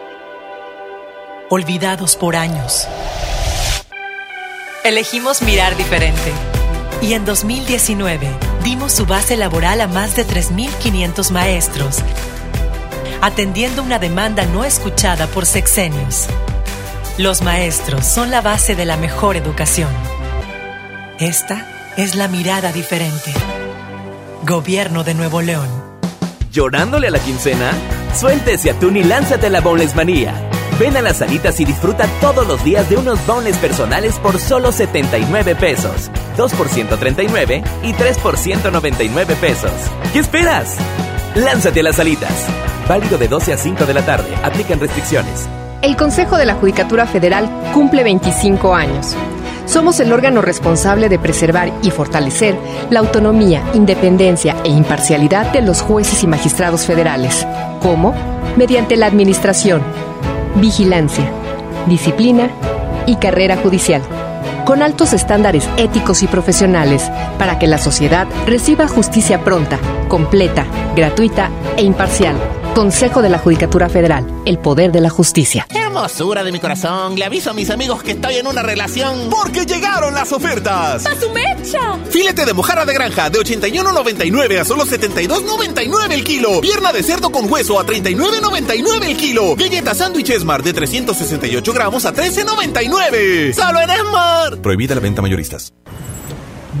olvidados por años. Elegimos mirar diferente y en 2019 dimos su base laboral a más de 3.500 maestros, atendiendo una demanda no escuchada por sexenios. Los maestros son la base de la mejor educación. Esta es la mirada diferente. Gobierno de Nuevo León. ¿Llorándole a la quincena? Suéltese atún y lánzate la Bowles Manía. Ven a las salitas y disfruta todos los días de unos bonles personales por solo 79 pesos. 2 por 139 y 3 por 199 pesos. ¿Qué esperas? Lánzate a las salitas. Válido de 12 a 5 de la tarde. Aplican restricciones. El Consejo de la Judicatura Federal cumple 25 años. Somos el órgano responsable de preservar y fortalecer la autonomía, independencia e imparcialidad de los jueces y magistrados federales. ¿Cómo? Mediante la administración vigilancia, disciplina y carrera judicial, con altos estándares éticos y profesionales para que la sociedad reciba justicia pronta, completa, gratuita e imparcial. Consejo de la Judicatura Federal, el poder de la justicia. Hermosura de mi corazón, le aviso a mis amigos que estoy en una relación. Porque llegaron las ofertas. ¡A su mecha! Filete de mojarra de granja de 81.99 a solo 72.99 el kilo. Pierna de cerdo con hueso a 39.99 el kilo. Galleta sándwich Esmar de 368 gramos a 13.99. ¡Solo en Esmar! Prohibida la venta mayoristas.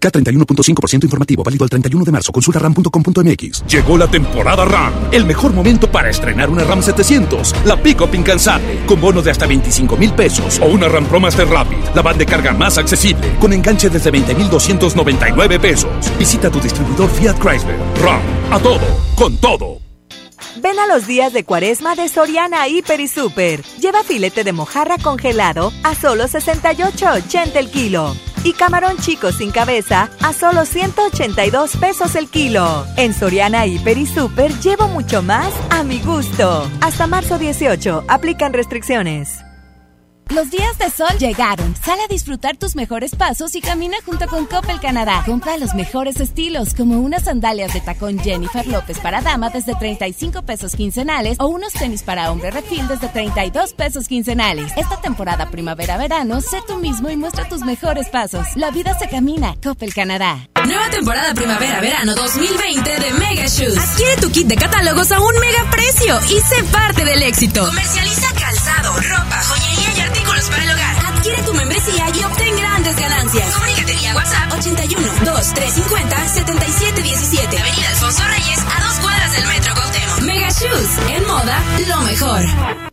K31.5% informativo, válido al 31 de marzo. Consulta ram.com.mx. Llegó la temporada RAM. El mejor momento para estrenar una RAM 700. La pick-up incansable. Con bonos de hasta 25 mil pesos. O una RAM Pro Master Rapid. La van de carga más accesible. Con enganche desde 20,299 pesos. Visita tu distribuidor Fiat Chrysler. RAM. A todo. Con todo. Ven a los días de cuaresma de Soriana Hiper y Super. Lleva filete de mojarra congelado a solo 68.80 el kilo. Y camarón chico sin cabeza a solo 182 pesos el kilo. En Soriana Hiper y Super llevo mucho más a mi gusto. Hasta marzo 18, aplican restricciones. Los días de sol llegaron. Sal a disfrutar tus mejores pasos y camina junto con Coppel Canadá. Compra los mejores estilos, como unas sandalias de tacón Jennifer López para dama desde 35 pesos quincenales o unos tenis para hombre refil desde 32 pesos quincenales. Esta temporada primavera-verano, sé tú mismo y muestra tus mejores pasos. La vida se camina. Coppel Canadá. Nueva temporada primavera-verano 2020 de Mega Shoes. Adquiere tu kit de catálogos a un mega precio y sé parte del éxito. Comercializa Adquiere tu membresía y obtén grandes ganancias. Comunícate vía WhatsApp 81 2350 7717. Avenida Alfonso Reyes, a dos cuadras del Metro Cuauhtémoc. Mega Shoes, en moda, lo mejor.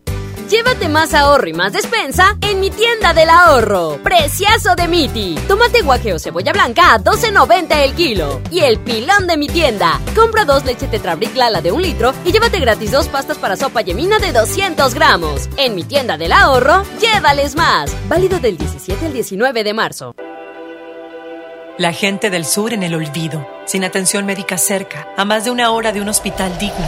Llévate más ahorro y más despensa en mi tienda del ahorro. Preciazo de Miti. Tomate guaje o cebolla blanca a 12.90 el kilo. Y el pilón de mi tienda. Compra dos leche Tetrabric Lala de un litro y llévate gratis dos pastas para sopa yemina de 200 gramos. En mi tienda del ahorro, llévales más. Válido del 17 al 19 de marzo. La gente del sur en el olvido, sin atención médica cerca, a más de una hora de un hospital digno.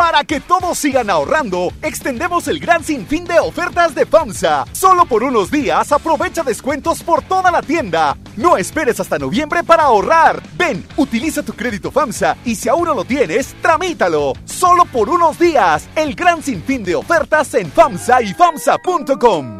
Para que todos sigan ahorrando, extendemos el gran sinfín de ofertas de FAMSA. Solo por unos días aprovecha descuentos por toda la tienda. No esperes hasta noviembre para ahorrar. Ven, utiliza tu crédito FAMSA y si aún no lo tienes, tramítalo. Solo por unos días, el gran sinfín de ofertas en FAMSA y FAMSA.com.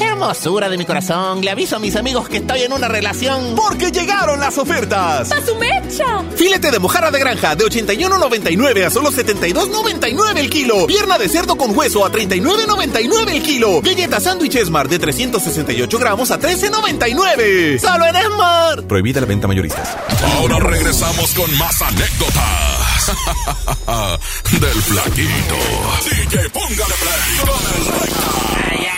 Hermosura de mi corazón, le aviso a mis amigos que estoy en una relación. Porque llegaron las ofertas. ¡A su mecha! Filete de mojarra de granja de 81.99 a solo 72.99 el kilo. Pierna de cerdo con hueso a 39.99 el kilo. Galleta sándwich Smart de 368 gramos a 13.99. Solo en Smart. Prohibida la venta mayoristas. Ahora regresamos con más anécdotas [laughs] del flaquito. DJ, póngale play con el recta.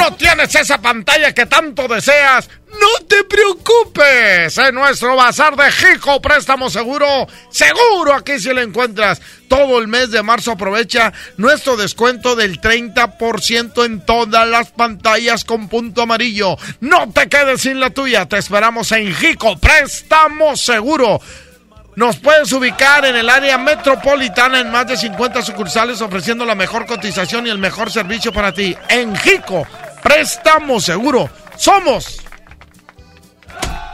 No tienes esa pantalla que tanto deseas? No te preocupes, en nuestro bazar de Jico Préstamo Seguro, seguro aquí si lo encuentras. Todo el mes de marzo aprovecha nuestro descuento del 30% en todas las pantallas con punto amarillo. No te quedes sin la tuya, te esperamos en Jico Préstamo Seguro. Nos puedes ubicar en el área metropolitana en más de 50 sucursales ofreciendo la mejor cotización y el mejor servicio para ti. En Jico, préstamo seguro. Somos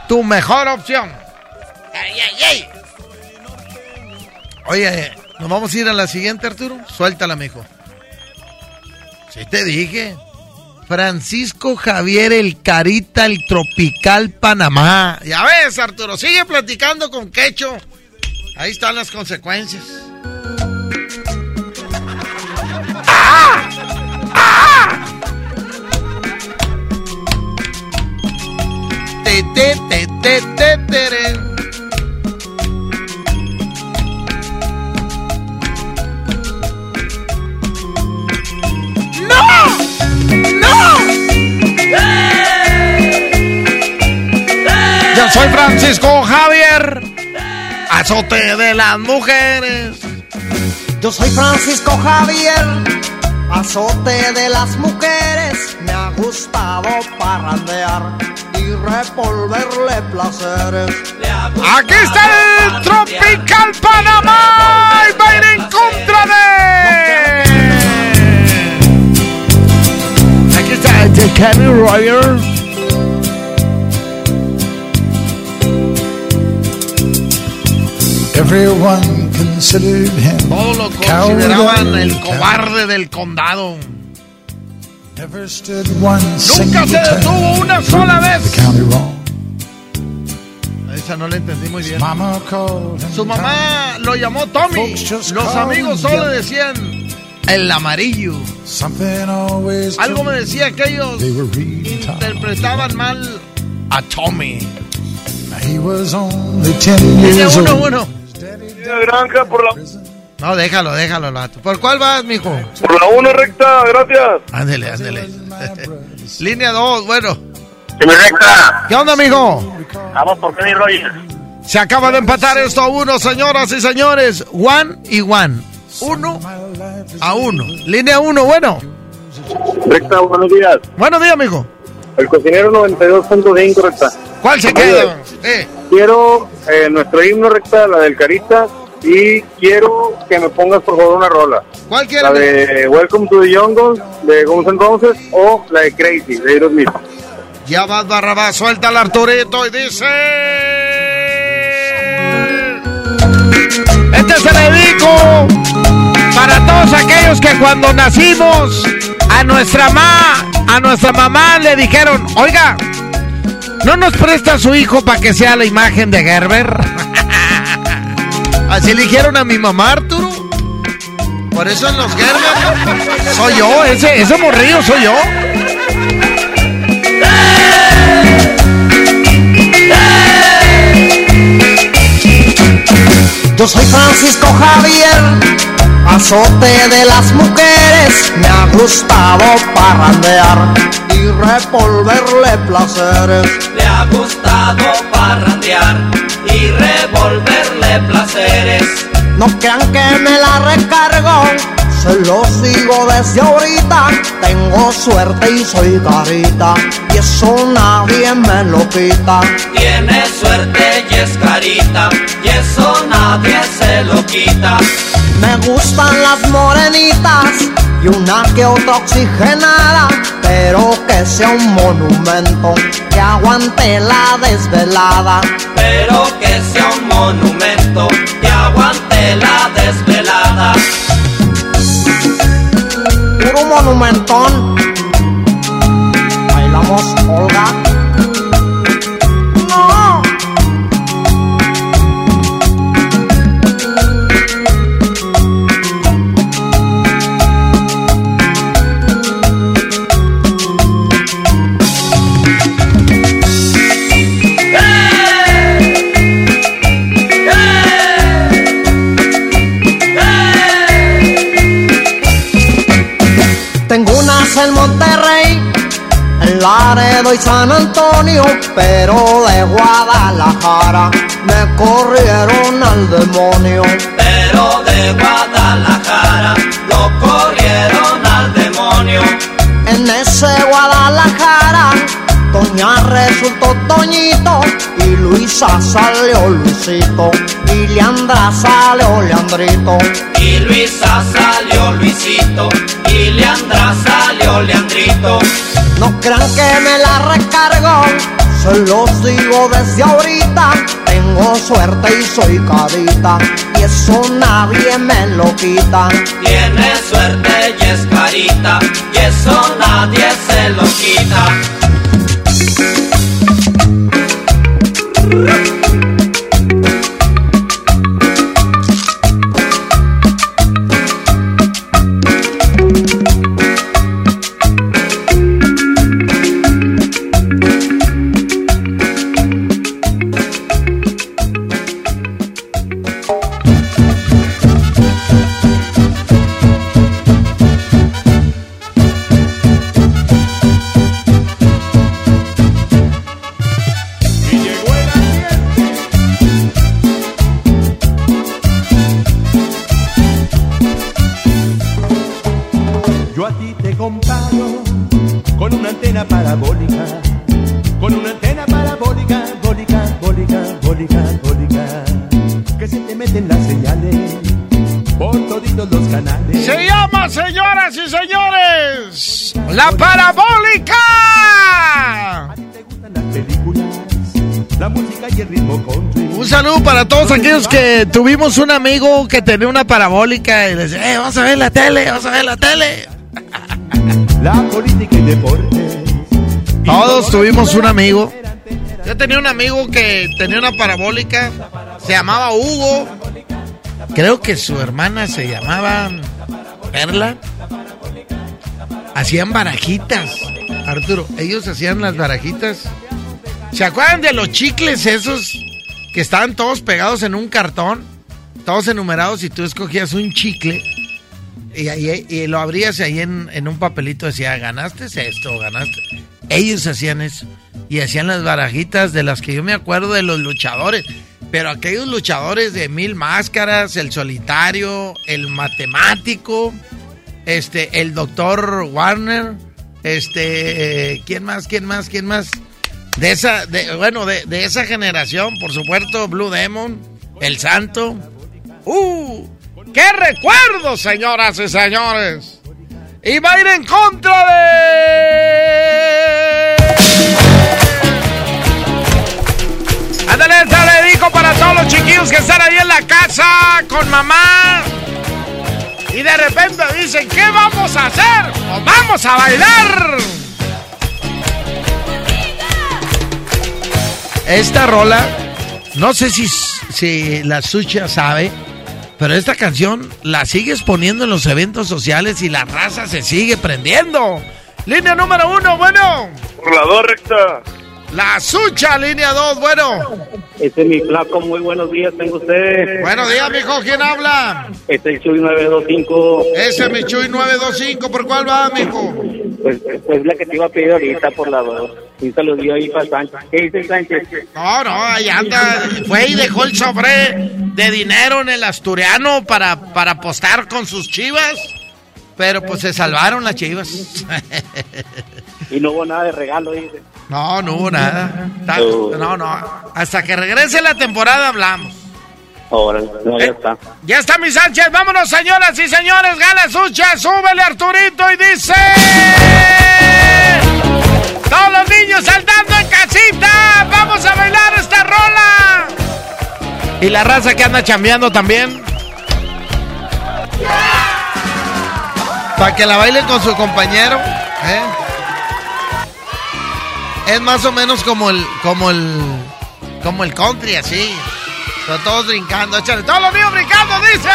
tu mejor opción. Ay, ay, ay. Oye, ¿nos vamos a ir a la siguiente, Arturo? Suéltala, mijo. Sí te dije. Francisco Javier el Carita, el Tropical Panamá. Ya ves, Arturo, sigue platicando con Quecho. Ahí están las consecuencias. Te, te, te, te, te. Yo soy Francisco Javier, azote de las mujeres. Yo soy Francisco Javier, azote de las mujeres. Me ha gustado parrandear y revolverle placeres. Aquí está el Tropical Panamá y va a ir en contra de. Aquí está el de Kenny Roger. Everyone considered him Todos lo coward consideraban el cobarde del condado. Never stood one Nunca single se detuvo time una sola vez. the county wrong. Esa no la entendí muy bien. Mama called him Su mamá lo llamó Tommy. Los amigos solo le decían el amarillo. Something always Algo me decía que ellos interpretaban mal a Tommy. He was only ten Tiene years uno, old. uno. granja por la, No, déjalo, déjalo, Lato. ¿Por cuál vas, mijo? por la 1 recta, gracias. Ándele, ándele. [laughs] Línea 2, bueno. mi recta. ¿Qué onda, mijo? Vamos por Kenny Rogers. Se acaba de empatar esto a uno, señoras y señores. One y one. Uno a uno. Línea 1, bueno. Recta, buenos días. Buenos días, mijo. El cocinero 92.5 recta. ¿Cuál se queda? Eh, Quiero eh, nuestro himno recta, la del Carita, y quiero que me pongas por favor una rola. ¿Cuál quieres? La de Welcome to the Jungle de Guns N' Roses o la de Crazy de Aerosmith. Ya vas, Barrabás, suelta el Arturito y dice... Este se le dedico para todos aquellos que cuando nacimos a nuestra mamá, a nuestra mamá le dijeron, oiga, ¿no nos presta su hijo para que sea la imagen de Gerber? [laughs] Así le dijeron a mi mamá, Arturo. Por eso en los Gerber soy yo, ese, ese morrillo soy yo. Yo soy Francisco Javier, azote de las mujeres. Me ha gustado parrandear y revolverle placeres. Le ha gustado parrandear y revolverle placeres. No crean que me la recargo, se lo sigo desde ahorita. Tengo suerte y soy carita, y eso nadie me lo quita. Tiene suerte y es carita, y eso nadie se lo quita. Me gustan las morenitas y una que otra oxigenada, pero que sea un monumento que aguante la desvelada. Pero que sea un monumento que aguante la desvelada. Puro monumentón. Bailamos, Olga. Tengo unas en Monterrey, en Laredo y San Antonio, pero de Guadalajara me corrieron al demonio. Pero de Guadalajara lo corrieron al demonio. En ese Toña resultó Toñito y Luisa salió Luisito y Leandra salió Leandrito. Y Luisa salió Luisito y Leandra salió Leandrito. No crean que me la recargo, se los digo desde ahorita. Tengo suerte y soy cadita, y eso nadie me lo quita. Tiene suerte y es carita, y eso nadie se lo quita. Yo aquellos que tuvimos un amigo que tenía una parabólica y decía, eh, vamos a ver la tele, vamos a ver la tele. La política y deporte. Todos tuvimos un amigo. Yo tenía un amigo que tenía una parabólica, se llamaba Hugo. Creo que su hermana se llamaba Perla. Hacían barajitas, Arturo. Ellos hacían las barajitas. ¿Se acuerdan de los chicles esos que estaban todos pegados en un cartón? Todos enumerados y tú escogías un chicle y, y lo abrías y ahí en, en un papelito decía, ganaste esto, ganaste. Ellos hacían eso. Y hacían las barajitas de las que yo me acuerdo de los luchadores. Pero aquellos luchadores de mil máscaras, el solitario, el matemático, este, el doctor Warner, este, eh, ¿quién más, quién más, quién más? De esa, de, bueno, de, de esa generación, por supuesto, Blue Demon, El Santo. ¡Uh! ¡Qué recuerdos, señoras y señores! Y va a ir en contra de... Ándale, le dedico para todos los chiquillos que están ahí en la casa con mamá. Y de repente dicen, ¿qué vamos a hacer? ¡Pues vamos a bailar! Esta rola, no sé si, si la Sucha sabe, pero esta canción la sigues poniendo en los eventos sociales y la raza se sigue prendiendo. Línea número uno, bueno. Por la dos recta. La Sucha, línea dos, bueno. Este es mi flaco, muy buenos días, tengo usted. Buenos días, mijo, ¿quién habla? Este es Chuy 925. Ese es mi Chuy 925, ¿por cuál va, mijo? Pues, pues la que te iba a pedir ahorita por la dos. Un saludo ahí para Sánchez. ¿Qué dice Sánchez? No, no, ahí anda. Fue y dejó el sobre de dinero en el asturiano para, para apostar con sus chivas. Pero pues se salvaron las chivas. [laughs] Y no hubo nada de regalo, dice. No, no hubo nada. No, no. Hasta que regrese la temporada hablamos. Ahora, no, ya está. Ya está mi Sánchez. Vámonos, señoras y señores. Gana Sucha. Súbele Arturito y dice. Todos los niños saltando en casita. Vamos a bailar esta rola. Y la raza que anda chambeando también. Para que la bailen con su compañero. ¿eh? Es más o menos como el, como el, como el country, así. Pero todos brincando, échale. Todos los niños brincando, dice.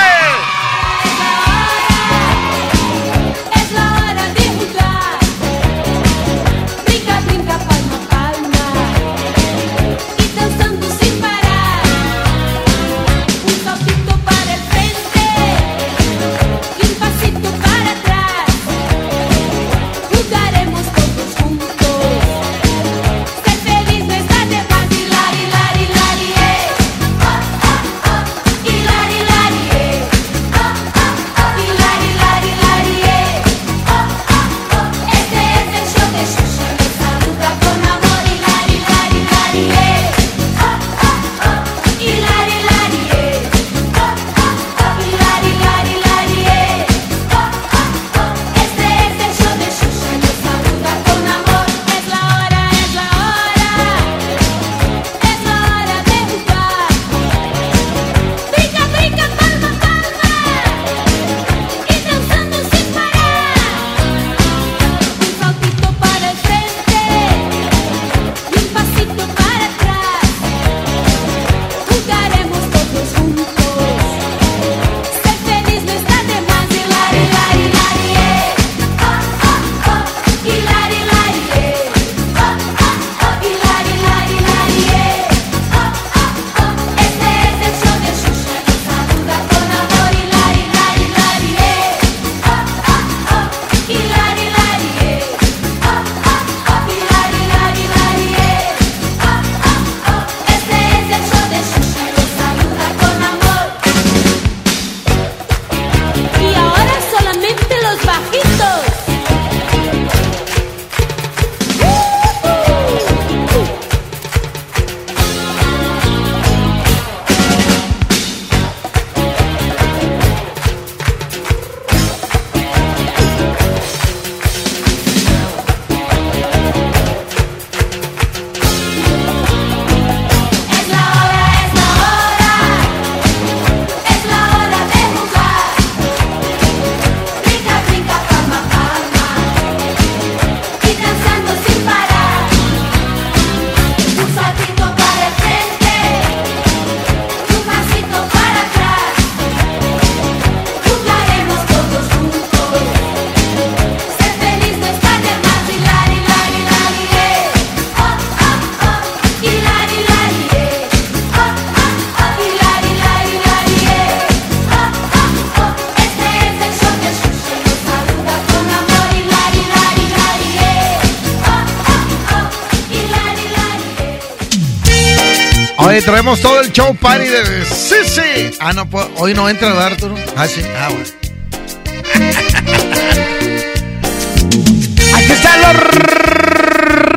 El show party de... Sí, sí. Ah, no, puedo- hoy no entra, ¿verdad, Arturo? Ah, sí. Ah, bueno. [laughs] Aquí están los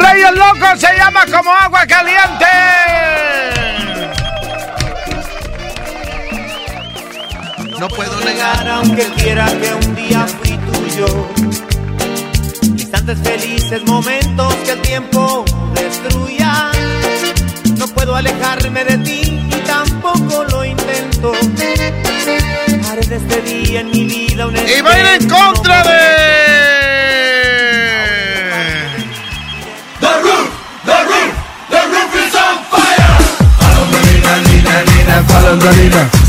Reyes Locos, se llama como agua caliente. No puedo negar aunque quiera que un día fui tuyo. Instantes felices, momentos que el tiempo destruya. No puedo alejarme de ti en mi vida un Y va a ir en contra de... The roof, the roof, the roof is on fire. ¡Sigan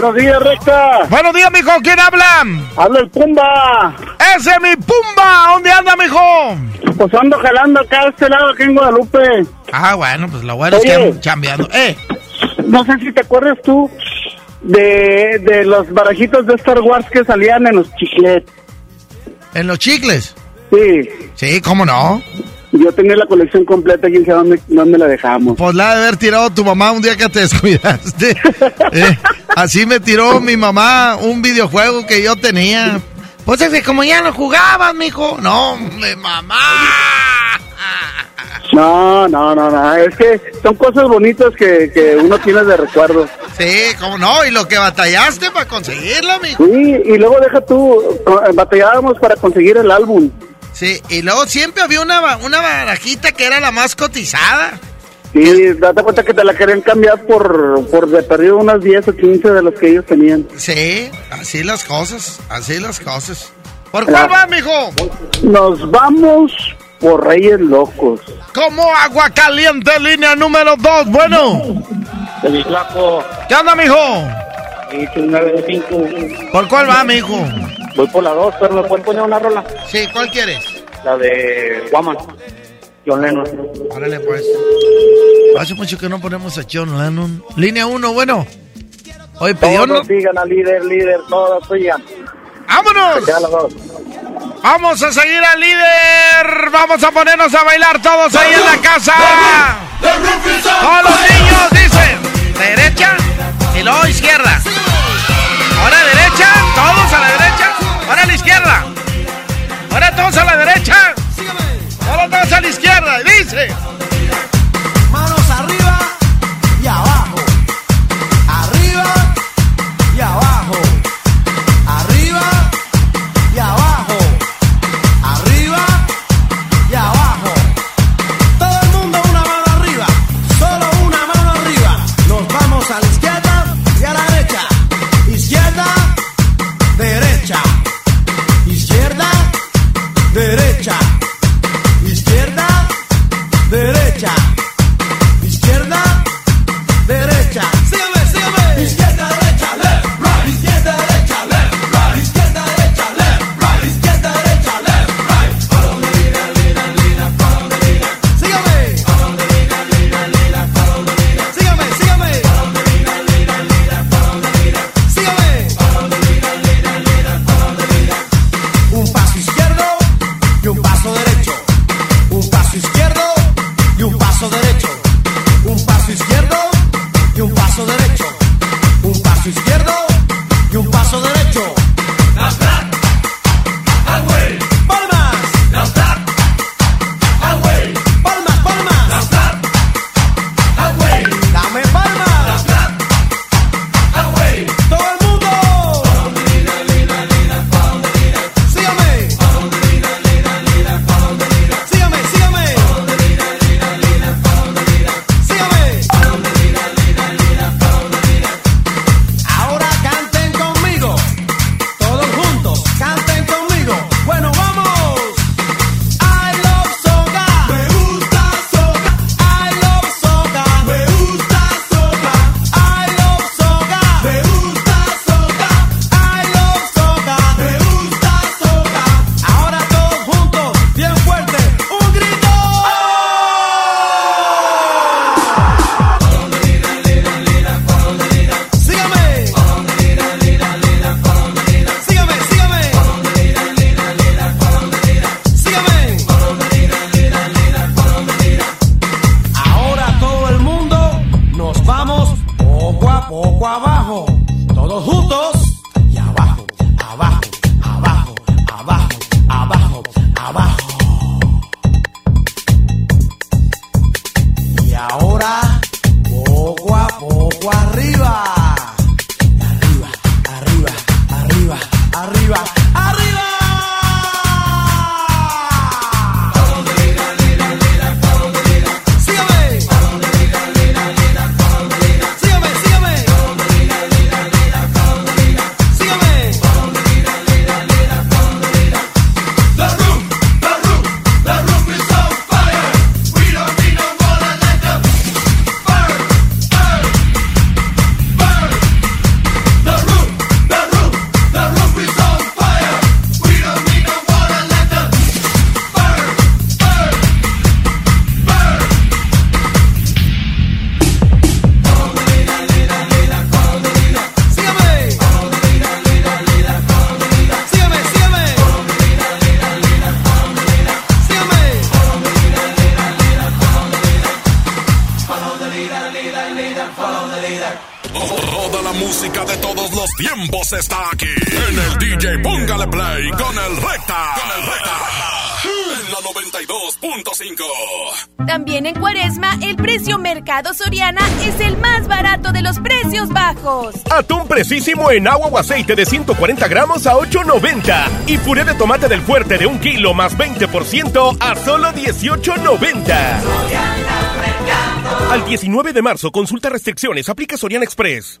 Buenos días, recta. Buenos días, mijo. ¿Quién habla? Habla el Pumba. Ese es mi Pumba. ¿Dónde anda, mijo? Pues ando jalando acá a este lado, aquí en Guadalupe. Ah, bueno, pues lo bueno es que Oye. ando chambeando. Eh, No sé si te acuerdas tú de, de los barajitos de Star Wars que salían en los chiclets. ¿en los chicles? Sí. Sí, ¿cómo no? Yo tenía la colección completa, quién sabe dónde, dónde la dejamos. Pues la de haber tirado tu mamá un día que te [laughs] descuidaste. Eh, así me tiró mi mamá un videojuego que yo tenía. Pues es que como ya no jugabas, mijo. No, hombre, mamá. No, no, no, no. Es que son cosas bonitas que, que uno tiene de recuerdo. Sí, ¿cómo no? Y lo que batallaste para conseguirlo, mijo. Sí, y luego deja tú, batallábamos para conseguir el álbum. Sí, y luego siempre había una, una barajita que era la más cotizada. Sí, date cuenta que te la querían cambiar por, por de perdido unas 10 o 15 de los que ellos tenían. Sí, así las cosas, así las cosas. ¿Por cuál va, mijo? Nos vamos por Reyes Locos. Como agua caliente, línea número 2. Bueno. ¿Qué onda, mijo? ¿Por cuál va, mijo? Voy por la 2, pero ¿me pueden poner una rola? Sí, ¿cuál quieres? La de Woman. John Lennon. Órale, pues. Hace mucho que no ponemos a John Lennon. Línea 1, bueno. Oye, pidió no. Todos sigan al líder, líder, todos sigan. ¡Vámonos! Dos. Vamos a seguir al líder. Vamos a ponernos a bailar todos ahí en la casa. Todos los niños dicen derecha y luego izquierda. Ahora derecha, todos a la derecha. Ahora a la izquierda. Ahora todos a la derecha. Ahora todos a la izquierda. Dice. Los tiempos está aquí. En el DJ Póngale Play con el Recta. Con el Recta. En la 92.5. También en Cuaresma, el precio Mercado Soriana es el más barato de los precios bajos. Atún precisísimo en agua o aceite de 140 gramos a 8.90. Y puré de tomate del fuerte de un kilo más 20% a solo 18.90. Al 19 de marzo, consulta restricciones, aplica Soriana Express.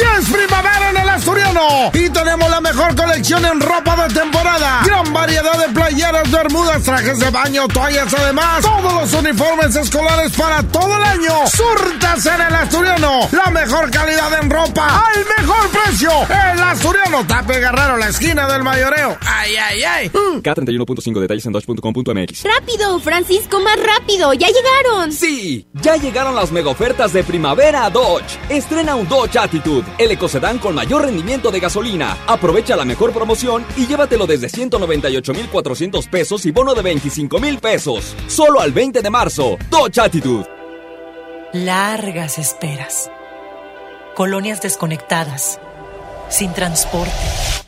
Es primavera en el Asturiano y tenemos la mejor colección en ropa de temporada. Gran variedad de playeras, bermudas, trajes de baño, toallas, además todos los uniformes escolares para todo el año. Surtas en el Asturiano, la mejor calidad en ropa al mejor precio. El Asturiano, Tape Guerrero, la esquina del mayoreo. Ay, ay, ay. K31.5 detalles en dodge.com.mx. Rápido, Francisco, más rápido, ya llegaron. Sí, ya llegaron las mega ofertas de primavera a Dodge. Estrena un Dodge Attitude el ecocedán con mayor rendimiento de gasolina. Aprovecha la mejor promoción y llévatelo desde 198,400 pesos y bono de 25 mil pesos. Solo al 20 de marzo. Dodge Attitude. Largas esperas. Colonias desconectadas. Sin transporte.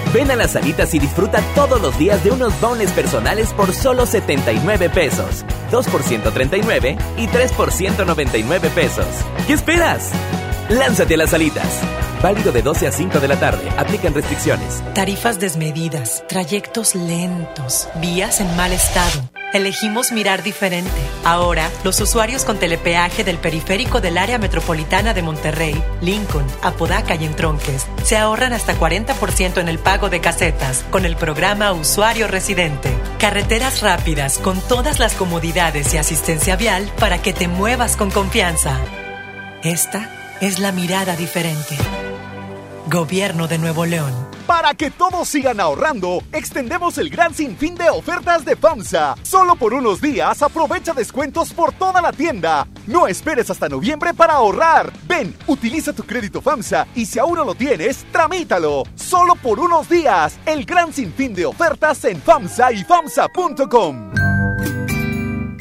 Ven a las salitas y disfruta todos los días de unos dones personales por solo 79 pesos. 2 por 139 y 3 por 199 pesos. ¿Qué esperas? Lánzate a las salitas. Válido de 12 a 5 de la tarde. Aplican restricciones. Tarifas desmedidas, trayectos lentos, vías en mal estado. Elegimos mirar diferente. Ahora, los usuarios con telepeaje del periférico del área metropolitana de Monterrey, Lincoln, Apodaca y Entronques se ahorran hasta 40% en el pago de casetas con el programa Usuario Residente. Carreteras rápidas con todas las comodidades y asistencia vial para que te muevas con confianza. Esta es la mirada diferente. Gobierno de Nuevo León. Para que todos sigan ahorrando, extendemos el gran sinfín de ofertas de FAMSA. Solo por unos días aprovecha descuentos por toda la tienda. No esperes hasta noviembre para ahorrar. Ven, utiliza tu crédito FAMSA y si aún no lo tienes, tramítalo. Solo por unos días, el gran sinfín de ofertas en FAMSA y FAMSA.com.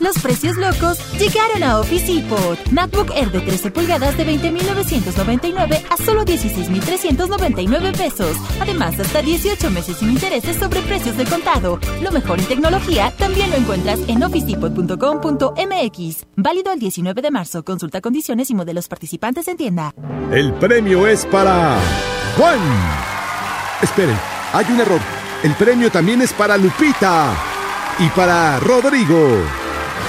Los precios locos llegaron a Office Depot. MacBook Air de 13 pulgadas de 20.999 a solo 16.399 pesos. Además, hasta 18 meses sin intereses sobre precios de contado. Lo mejor en tecnología también lo encuentras en officedepot.com.mx. Válido el 19 de marzo. Consulta condiciones y modelos participantes en tienda. El premio es para Juan. Esperen, hay un error. El premio también es para Lupita y para Rodrigo.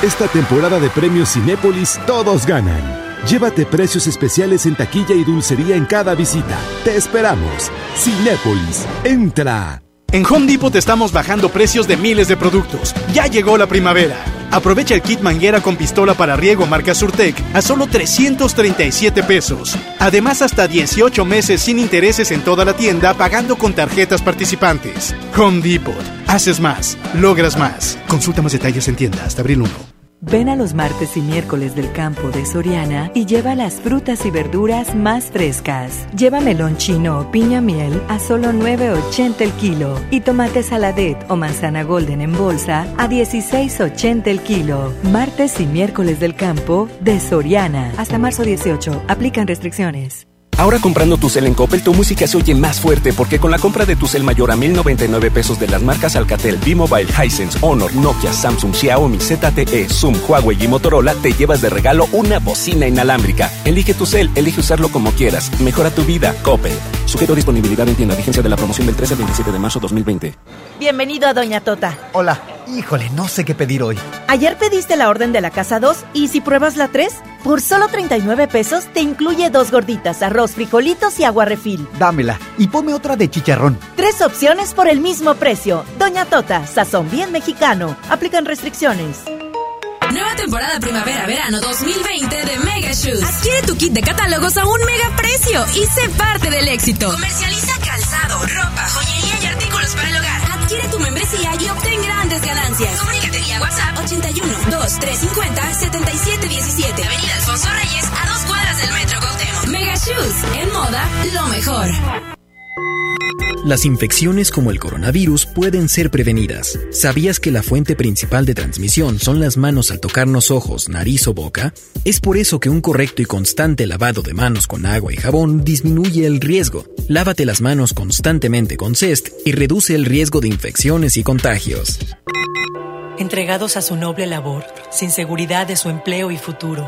Esta temporada de premios Cinépolis todos ganan. Llévate precios especiales en taquilla y dulcería en cada visita. Te esperamos. Cinépolis, entra. En Home Depot estamos bajando precios de miles de productos. Ya llegó la primavera. Aprovecha el kit manguera con pistola para riego marca Surtec a solo 337 pesos. Además, hasta 18 meses sin intereses en toda la tienda pagando con tarjetas participantes. Home Depot. Haces más, logras más. Consulta más detalles en tienda hasta abril 1. Ven a los martes y miércoles del campo de Soriana y lleva las frutas y verduras más frescas. Lleva melón chino o piña miel a solo 9.80 el kilo y tomate saladet o manzana golden en bolsa a 16.80 el kilo. Martes y miércoles del campo de Soriana. Hasta marzo 18. Aplican restricciones. Ahora comprando tu cel en Coppel, tu música se oye más fuerte porque con la compra de tu cel mayor a 1099 pesos de las marcas Alcatel, B-Mobile, Hisense, Honor, Nokia, Samsung, Xiaomi, ZTE, Zoom, Huawei y Motorola, te llevas de regalo una bocina inalámbrica. Elige tu cel, elige usarlo como quieras. Mejora tu vida, Coppel. Sujeto a disponibilidad en tienda. Vigencia de la promoción del 13 al 27 de marzo 2020. Bienvenido a Doña Tota. Hola. Híjole, no sé qué pedir hoy. Ayer pediste la orden de la casa 2 y si pruebas la 3, por solo 39 pesos te incluye dos gorditas, arroz, frijolitos y agua refil. Dámela y ponme otra de chicharrón. Tres opciones por el mismo precio. Doña Tota, sazón bien mexicano. Aplican restricciones. Nueva temporada primavera-verano 2020 de Mega Shoes. Adquiere tu kit de catálogos a un mega precio y sé parte del éxito. Comercializa calzado, ropa, joyería y artículos para el hogar. Adquiere tu membresía y obtén grandes ganancias. Comunícate vía WhatsApp 81 2350 7717. Avenida Alfonso Reyes, a dos cuadras del Metro Cuauhtémoc. Mega Shoes, en moda, lo mejor. Las infecciones como el coronavirus pueden ser prevenidas. ¿Sabías que la fuente principal de transmisión son las manos al tocarnos ojos, nariz o boca? Es por eso que un correcto y constante lavado de manos con agua y jabón disminuye el riesgo. Lávate las manos constantemente con CEST y reduce el riesgo de infecciones y contagios. Entregados a su noble labor, sin seguridad de su empleo y futuro,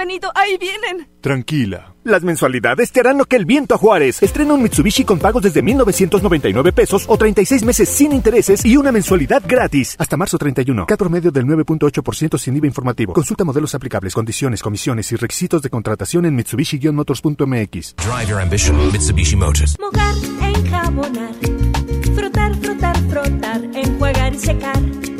Benito, ahí vienen. Tranquila. Las mensualidades te harán lo que el viento a Juárez. Estrena un Mitsubishi con pagos desde 1,999 pesos o 36 meses sin intereses y una mensualidad gratis. Hasta marzo 31. Cat promedio del 9.8% sin IVA informativo. Consulta modelos aplicables, condiciones, comisiones y requisitos de contratación en Mitsubishi-motors.mx. Drive your ambition, Mitsubishi Motors. Mojar, enjabonar, frotar, frotar, frotar, enjuagar y secar.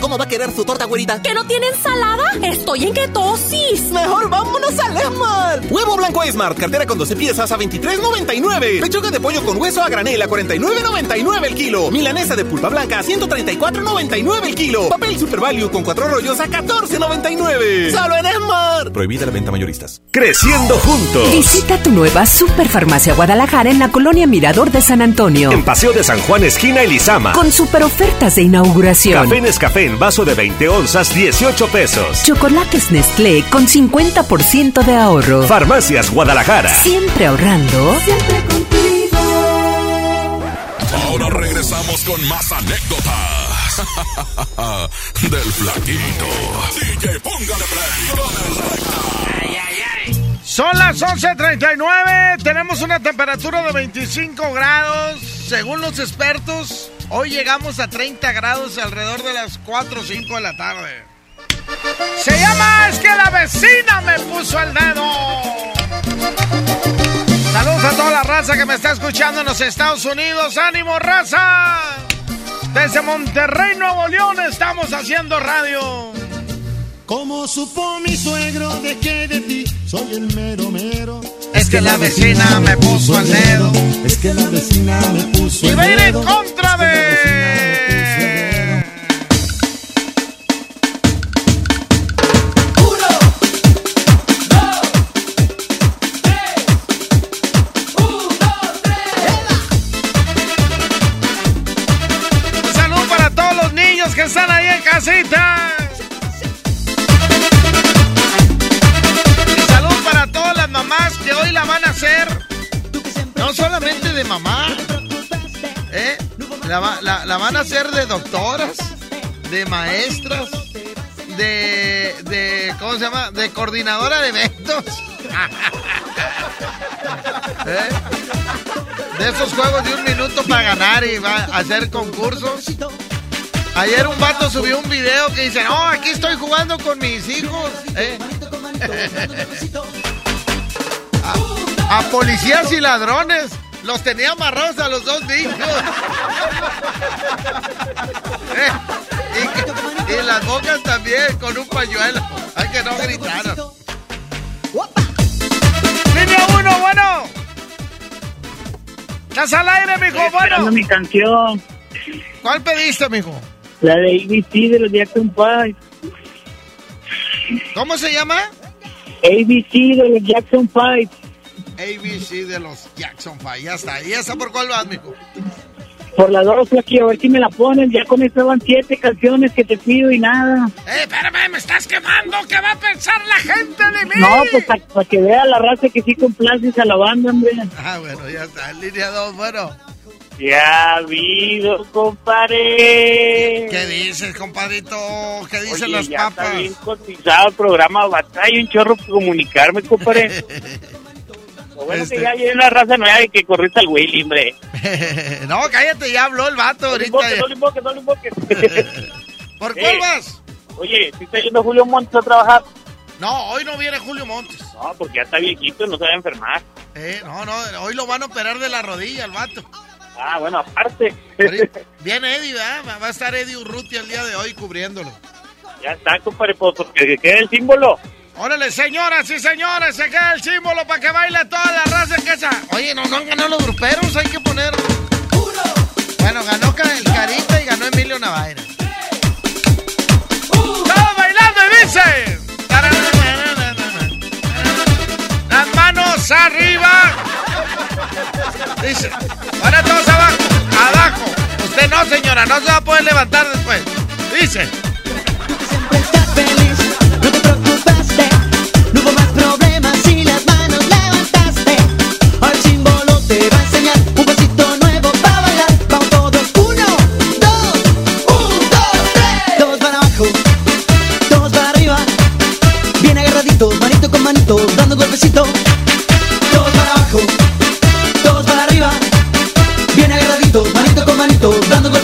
¿Cómo va a querer su torta, güerita? ¿Que no tiene ensalada? Estoy en ketosis. Mejor vámonos al Esmart. Huevo blanco Smart, cartera con 12 piezas a 23.99. Pechuga de pollo con hueso a granel a 49.99 el kilo. Milanesa de pulpa blanca a 134.99 el kilo. Papel Super Value con cuatro rollos a 14.99. Solo en Smart. Prohibida la venta mayoristas. Creciendo juntos. Visita tu nueva Superfarmacia Guadalajara en la colonia Mirador de San Antonio. En Paseo de San Juan, esquina Elizama. Con super ofertas de inauguración. Café Nescafé en vaso de 20 onzas, 18 pesos. Chocolates Nestlé con 50% de ahorro. Farmacias Guadalajara. Siempre ahorrando. Siempre contigo. Ahora regresamos con más anécdotas [laughs] del flaquito. DJ, póngale play. Son las 11.39, tenemos una temperatura de 25 grados. Según los expertos, hoy llegamos a 30 grados alrededor de las 4 o 5 de la tarde. Se llama Es que la vecina me puso el dedo. Saludos a toda la raza que me está escuchando en los Estados Unidos. ¡Ánimo, raza! Desde Monterrey, Nuevo León, estamos haciendo radio. Como supo mi suegro, dejé de ti, soy el mero mero. Es que la vecina me puso el dedo. Es que la vecina me puso el dedo. Y va a ir en contra de. Uno, dos, tres, uno, tres. Un saludo para todos los niños que están ahí en casita. De mamá. ¿eh? La, la- la van a hacer de doctoras, de maestras, de, de. ¿Cómo se llama? De coordinadora de eventos. [laughs] ¿Eh? De esos juegos de un minuto para ganar y va a hacer concursos. Ayer un vato subió un video que dice, no, aquí estoy jugando con mis hijos. ¿eh? [laughs] a policías y ladrones. Los tenía amarrados a los dos niños. ¿Eh? Y, y las bocas también con un pañuelo. Ay, que no gritaron. Línea uno, bueno. ¿Estás al aire, mijo? Bueno. mi canción, ¿Cuál pediste, mijo? la de ABC de los Jackson 5. ¿Cómo se llama? ABC de los Jackson 5. ABC de los Jackson 5. Ya está. ¿Y esa por cuál vas, mijo? Por la dos, aquí, a ver si me la ponen. Ya van siete canciones que te pido y nada. ¡Eh, espérame! ¡Me estás quemando! ¿Qué va a pensar la gente de mí? No, pues para que vea la raza que sí complaces a la banda, hombre. Ah, bueno, ya está. Línea 2, bueno. Ya ha habido, compadre. ¿Qué dices, compadrito? ¿Qué dicen Oye, las ya papas? está bien cotizado el programa. Batalla un chorro por comunicarme, compadre. [laughs] Lo bueno Este. que ya hay una raza nueva y que corriste al Willy, hombre. [laughs] no, cállate, ya habló el vato No ahorita. invoques, no le invoques, no le invoques. [laughs] ¿Por cuál Eh. vas? Oye, ¿sí está yendo Julio Montes a trabajar? No, hoy no viene Julio Montes. No, porque ya está viejito, no se va a enfermar. Eh, no, no, hoy lo van a operar de la rodilla el vato. Ah, bueno, aparte. [laughs] Viene Eddie, ¿verdad? Va- a estar Eddie Urruti el día de hoy cubriéndolo. ya está, compadre, pues porque que quede el símbolo. Órale, señoras y señores, se queda el símbolo para que baile toda la raza en casa. Oye, no, no han ganado los gruperos, hay que poner. Bueno, ganó el Carita y ganó Emilio Navaira. ¡Todos bailando y dice! Las manos arriba. Dice, ahora todos abajo, abajo. Usted no, señora, no se va a poder levantar después. Dice. Estás feliz, abajo, todos para arriba. Bien agarraditos, manito con manito, dando un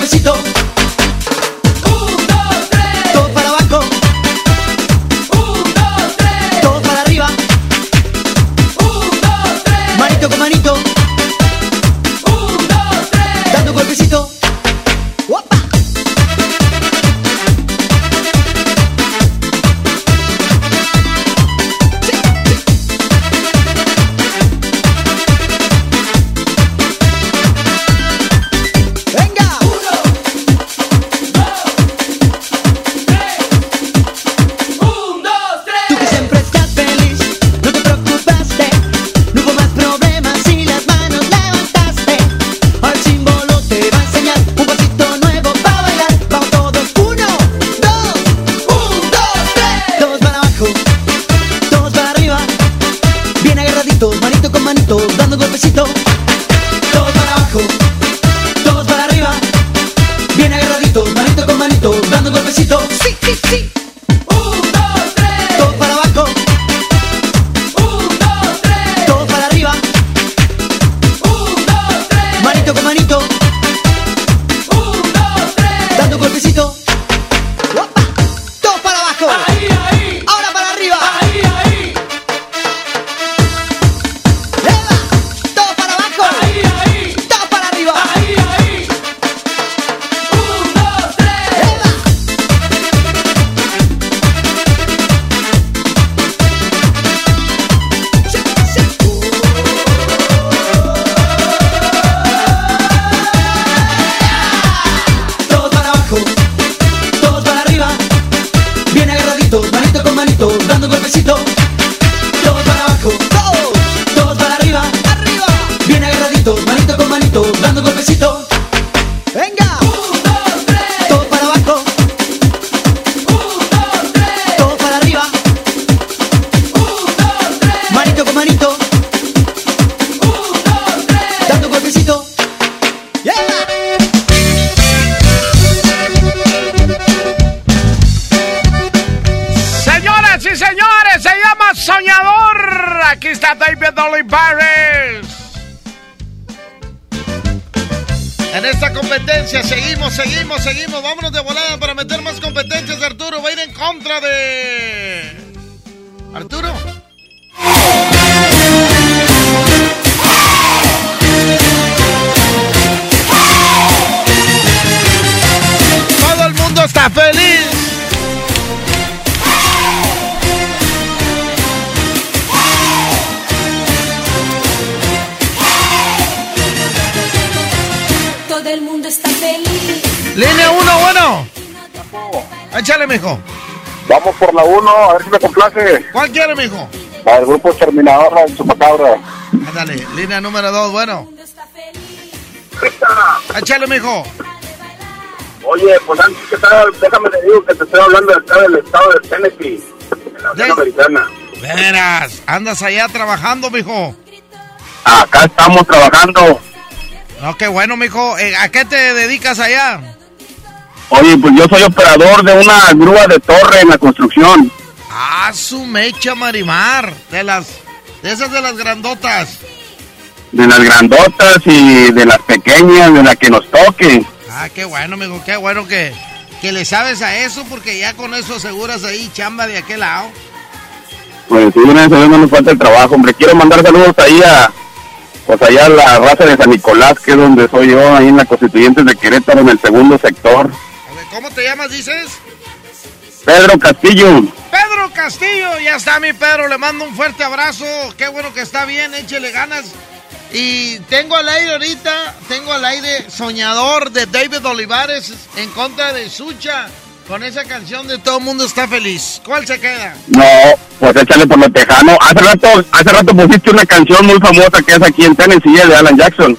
Vamos por la 1, a ver si me complace. ¿Cuál quiere, mijo? La del grupo Exterminador, la de Chupacabra. Ándale, línea número 2, bueno. Échale, mijo. Oye, pues antes que tal, déjame te digo que te estoy hablando de acá del estado de Tennessee, en la Unión Americana. Veras, andas allá trabajando, mijo. Acá estamos trabajando. No, qué bueno, mijo. Eh, ¿A qué te dedicas allá? Oye, pues yo soy operador de una grúa de torre en la construcción. Ah, su mecha marimar. De las. De esas de las grandotas. De las grandotas y de las pequeñas, de la que nos toque. Ah, qué bueno, mijo. Qué bueno que, que le sabes a eso, porque ya con eso aseguras ahí chamba de aquel lado. Pues sí, gracias a Dios no nos falta el trabajo, hombre. Quiero mandar saludos ahí a, pues allá a la raza de San Nicolás, que es donde soy yo, ahí en la Constituyentes de Querétaro, en el segundo sector. ¿Cómo te llamas, dices? Pedro Castillo. Pedro Castillo, ya está mi Pedro, le mando un fuerte abrazo, qué bueno que está bien, échele ganas. Y tengo al aire ahorita, tengo al aire Soñador de David Olivares en contra de Sucha con esa canción de Todo el mundo está feliz. ¿Cuál se queda? No, pues échale por lo tejano. Hace rato, hace rato pusiste una canción muy famosa que es aquí en Tennessee, de Alan Jackson.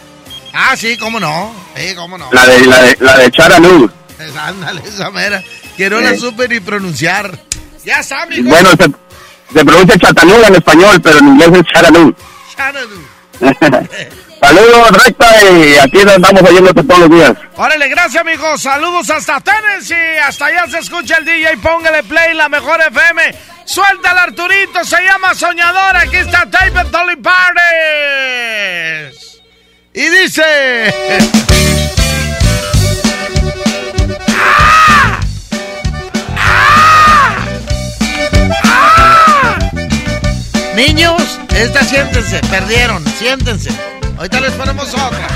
Ah, sí, cómo no, sí, cómo no. La de, la de, la de Charanu. [laughs] Ándale, esa mera, que no la supe ni pronunciar. Ya mijo. Bueno, se, se pronuncia Chattanooga en español, pero en inglés es Charanu. Shannon. [laughs] Saludos, recta, y aquí andamos oyéndote todos los días. Órale, gracias, amigo. Saludos hasta Tennessee. Hasta allá se escucha el DJ. Póngale play, la mejor FM. Suéltala, Arturito. Se llama Soñador. Aquí está David Olivares. Y dice... Niños, esta siéntense. Perdieron. Siéntense. Ahorita les ponemos otra.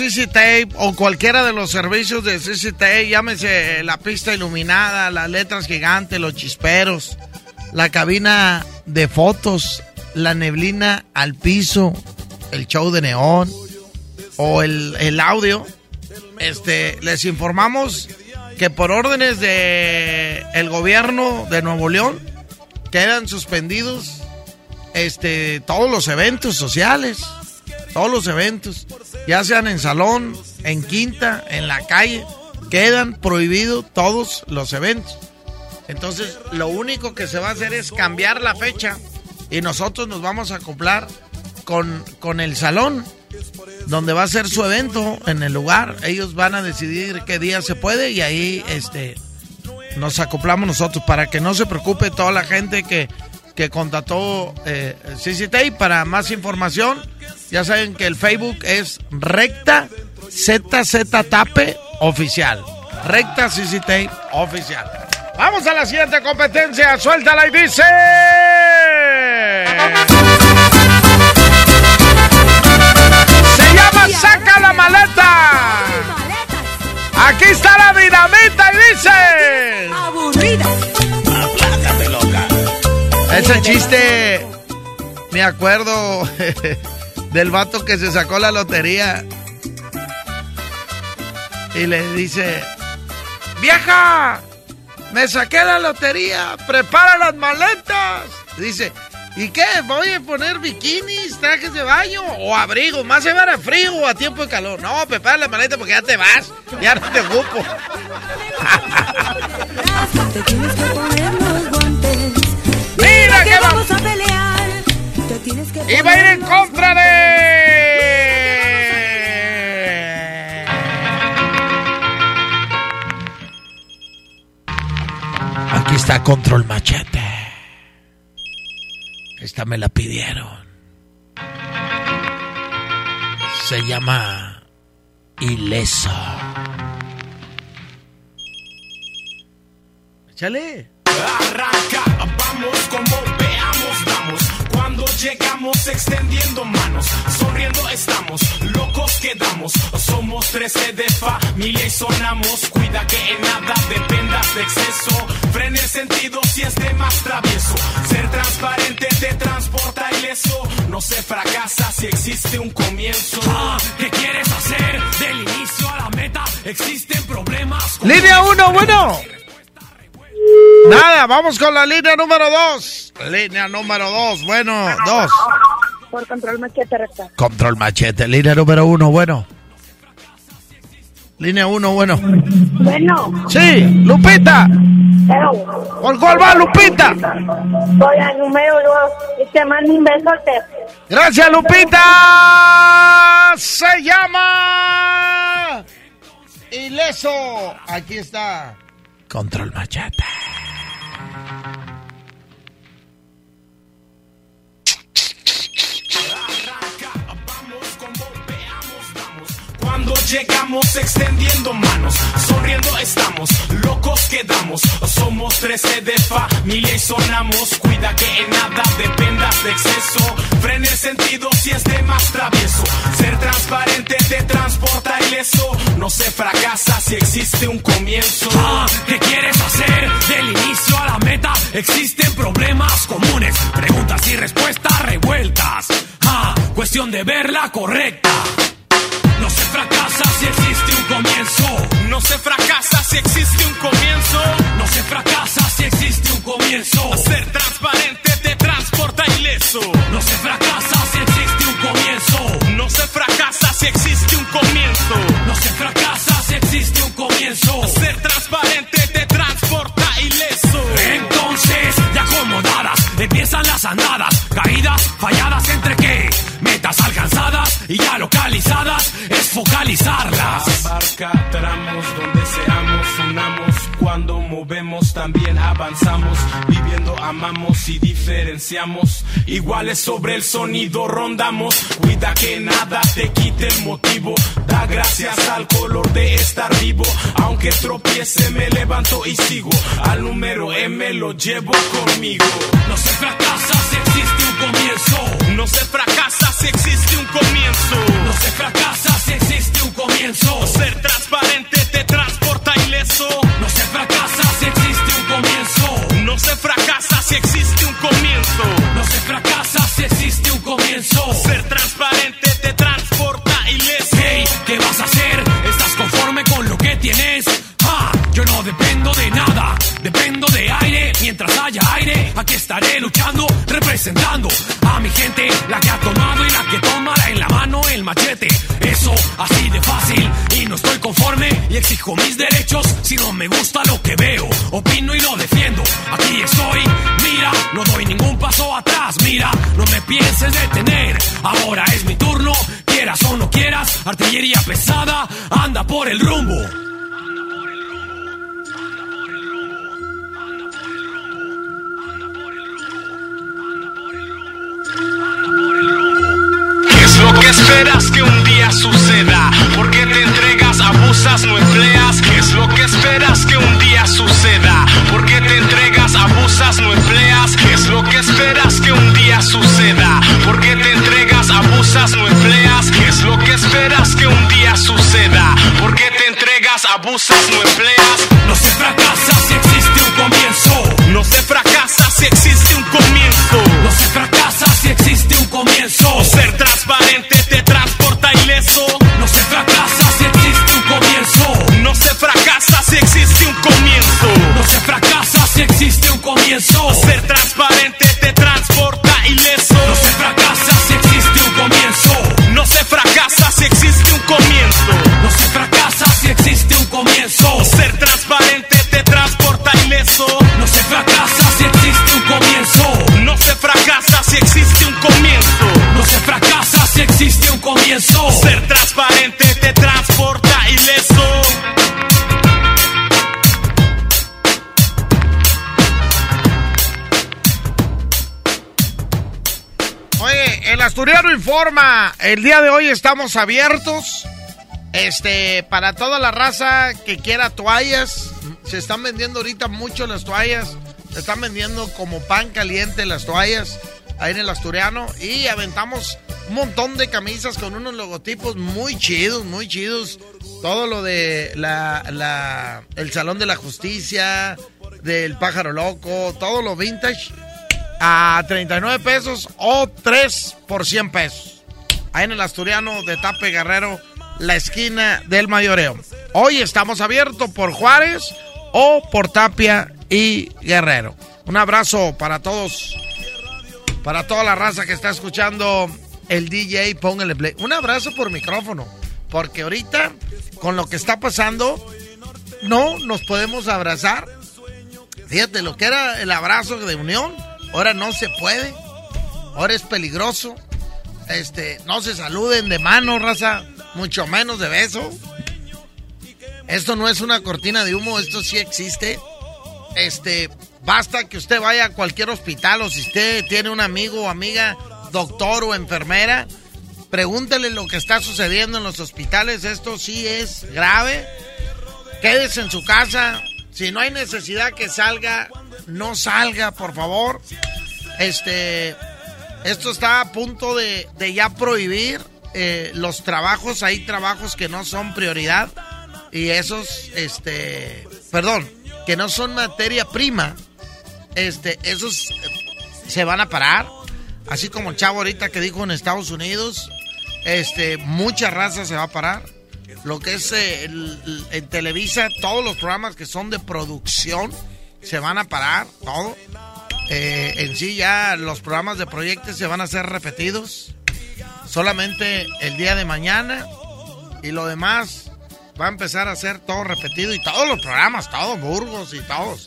Contrató a CC Tape o cualquiera de los servicios de CC Tape, llámese la pista iluminada, las letras gigantes, los chisperos, la cabina de fotos, la neblina al piso, el show de neón o el, el audio, este, les informamos que por órdenes de el gobierno de Nuevo León quedan suspendidos este, todos los eventos sociales, todos los eventos, ya sean en salón, en quinta, en la calle, quedan prohibidos todos los eventos. Entonces, lo único que se va a hacer es cambiar la fecha y nosotros nos vamos a acoplar con, con el salón donde va a ser su evento en el lugar. Ellos van a decidir qué día se puede y ahí este nos acoplamos nosotros para que no se preocupe toda la gente que que contrató eh, CCT. Para más información, ya saben que el Facebook es Recta ZZ Tape Oficial. Recta CCT Oficial. Vamos a la siguiente competencia. Suéltala y dice. Se llama Saca la maleta. Aquí está la dinamita y dice. Aburrida. Aplácate, loca. Ese chiste, me acuerdo [laughs] del vato que se sacó la lotería y le dice, vieja, me saqué la lotería, prepara las maletas. Dice, ¿y qué? ¿Voy a poner bikinis, trajes de baño o abrigo? ¿Más se va a frío o a tiempo de calor? No, prepara las maletas porque ya te vas, ya no te ocupo. [laughs] Te tienes que poner los guantes. Mira que que va- vamos a pelear. Y va a ir en contra de... Aquí está Control Machete. Esta me la pidieron. Se llama Ileso. Échale. Arranca, vamos vamos. Cuando llegamos extendiendo manos, sonriendo estamos, locos quedamos. Somos 13 de familia y sonamos. Cuida que en nada dependas de exceso. Frene el sentido si es de más travieso. Ser transparente te transporta ileso. No se fracasa si existe un comienzo. Ah, ¿Qué quieres hacer? Del inicio a la meta existen problemas. Línea 1, bueno. Nada, vamos con la línea número 2. Línea número 2, bueno, 2. Por control machete recta. Control machete, línea número 1, bueno. Línea 1, bueno. Bueno, Sí, Lupita. pero. ¿Por cuál va, Lupita? Voy al número dos y te mando un besote. Gracias, Lupita. Se llama. Ileso. Aquí está. Control machete. Cuando llegamos extendiendo manos, sonriendo estamos, locos quedamos. Somos 13 de familia y sonamos. Cuida que en nada dependas de exceso. Frene el sentido si es de más travieso. Ser transparente te transporta ileso. No se fracasa si existe un comienzo. Ah, ¿Qué quieres hacer? Del inicio a la meta existen problemas comunes. Preguntas y respuestas revueltas. Ah, cuestión de verla correcta. Si existe un comienzo. No se fracasa si existe un comienzo. No se fracasa si existe un comienzo. Ser transparente te transporta ileso. No se fracasa si existe un comienzo. No se fracasa si existe un comienzo. No se fracasa si existe un comienzo. Alcanzadas y ya localizadas es focalizarlas. Abarca tramos donde seamos, unamos. Cuando movemos también avanzamos. Viviendo amamos y diferenciamos. Iguales sobre el sonido rondamos. Cuida que nada te quite el motivo. Da gracias al color de estar vivo. Aunque tropiece me levanto y sigo. Al número M lo llevo conmigo. No se fracasa si existe no se fracasa si existe un comienzo. No se fracasa si existe un comienzo. Ser transparente te transporta ileso. No se fracasa si existe un comienzo. No se fracasa si existe un comienzo. No se fracasa si existe un comienzo. Ser estaré luchando, representando a mi gente, la que ha tomado y la que tomará en la mano el machete. Eso así de fácil y no estoy conforme y exijo mis derechos si no me gusta lo que veo. Opino y lo defiendo. Aquí estoy, mira, no doy ningún paso atrás, mira, no me pienses detener. Ahora es mi turno, quieras o no quieras, artillería pesada, anda por el rumbo. ¿Qué es lo que esperas que un día suceda? ¿Por qué te entregas, abusas, no empleas? ¿Qué es lo que esperas que un día suceda? ¿Por qué te entregas, abusas, no empleas? ¿Qué es lo que esperas que un día suceda? ¿Por qué te entregas, abusas, no empleas? ¿Qué es lo que esperas que un día suceda? ¿Por qué te entregas, abusas, no empleas? No se fracasa si existe un comienzo. No se fracasa si existe un comienzo. No se fracasa comienzo. Ser transparente te transporta ileso. No se fracasa si existe un comienzo. No se fracasa si existe un comienzo. No se fracasa si existe un comienzo. Ser transparente te transporta ileso. No se fracasa si existe un comienzo. No se fracasa si existe un comienzo. No se fracasa si existe un comienzo. Ser transparente te transporta ileso. Oye, el Asturiano informa. El día de hoy estamos abiertos. Este, para toda la raza que quiera toallas. Se están vendiendo ahorita mucho las toallas. Se están vendiendo como pan caliente las toallas. Ahí en el Asturiano. Y aventamos un montón de camisas con unos logotipos muy chidos, muy chidos. Todo lo de la, el Salón de la Justicia, del Pájaro Loco, todo lo vintage a 39 pesos o 3 por 100 pesos. Ahí en el Asturiano de Tape Guerrero, la esquina del Mayoreo. Hoy estamos abiertos por Juárez o por Tapia y Guerrero. Un abrazo para todos, para toda la raza que está escuchando el DJ, póngale play. Un abrazo por micrófono, porque ahorita con lo que está pasando, no nos podemos abrazar. Fíjate, lo que era el abrazo de unión, ahora no se puede. Ahora es peligroso. Este, no se saluden de mano, raza, mucho menos de beso. Esto no es una cortina de humo, esto sí existe. Este, basta que usted vaya a cualquier hospital o si usted tiene un amigo o amiga, doctor o enfermera, pregúntele lo que está sucediendo en los hospitales. Esto sí es grave. Quédese en su casa. Si no hay necesidad que salga, no salga, por favor. Este, esto está a punto de, ya prohibir eh, los trabajos. Hay trabajos que no son prioridad y esos, este, perdón, que no son materia prima. Este, esos eh, se van a parar. Así como el chavo ahorita que dijo en Estados Unidos, este, mucha raza se va a parar. Lo que es eh, en Televisa, todos los programas que son de producción se van a parar, todo. Eh, en sí ya los programas de proyectos se van a ser repetidos. Solamente el día de mañana y lo demás va a empezar a ser todo repetido y todos los programas, todos Burgos y todos.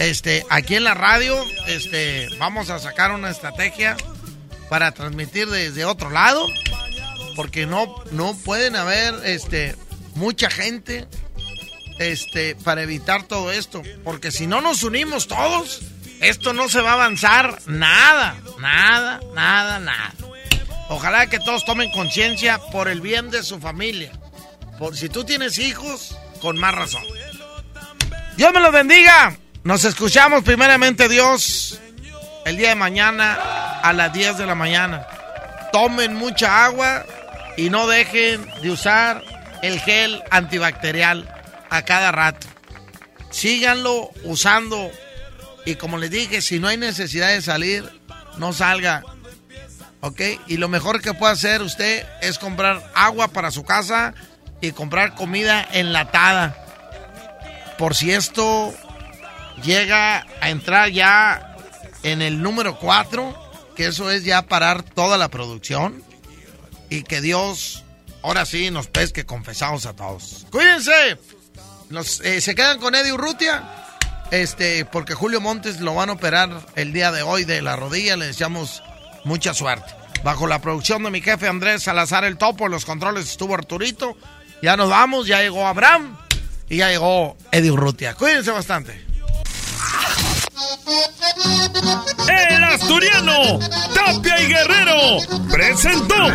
Este, aquí en la radio, este, vamos a sacar una estrategia para transmitir desde otro lado, porque no, no pueden haber, este, mucha gente, este, para evitar todo esto, porque si no nos unimos todos, esto no se va a avanzar nada, nada, nada, nada. Ojalá que todos tomen conciencia por el bien de su familia. Por si tú tienes hijos, con más razón. Dios me los bendiga. Nos escuchamos primeramente Dios el día de mañana a las 10 de la mañana. Tomen mucha agua y no dejen de usar el gel antibacterial a cada rato. Síganlo usando y como les dije, si no hay necesidad de salir, no salga. ¿Ok? Y lo mejor que puede hacer usted es comprar agua para su casa y comprar comida enlatada. Por si esto llega a entrar ya en el número 4, que eso es ya parar toda la producción y que Dios ahora sí nos pesque confesados a todos. Cuídense. Nos, eh, se quedan con Eddie Urrutia. Este, porque Julio Montes lo van a operar el día de hoy de la rodilla. Le deseamos mucha suerte. Bajo la producción de mi jefe Andrés Salazar el Topo, en los controles estuvo Arturito. Ya nos vamos, ya llegó Abraham y ya llegó Eddie Urrutia. Cuídense bastante. El asturiano Tapia y Guerrero presentó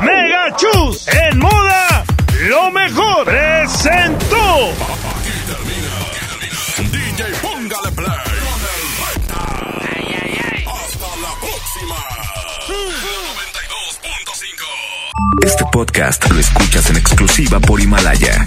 Mega Chus en moda lo mejor presentó DJ Póngale Play con el recta. Hasta la próxima. 92.5 Este podcast lo escuchas en exclusiva por Himalaya.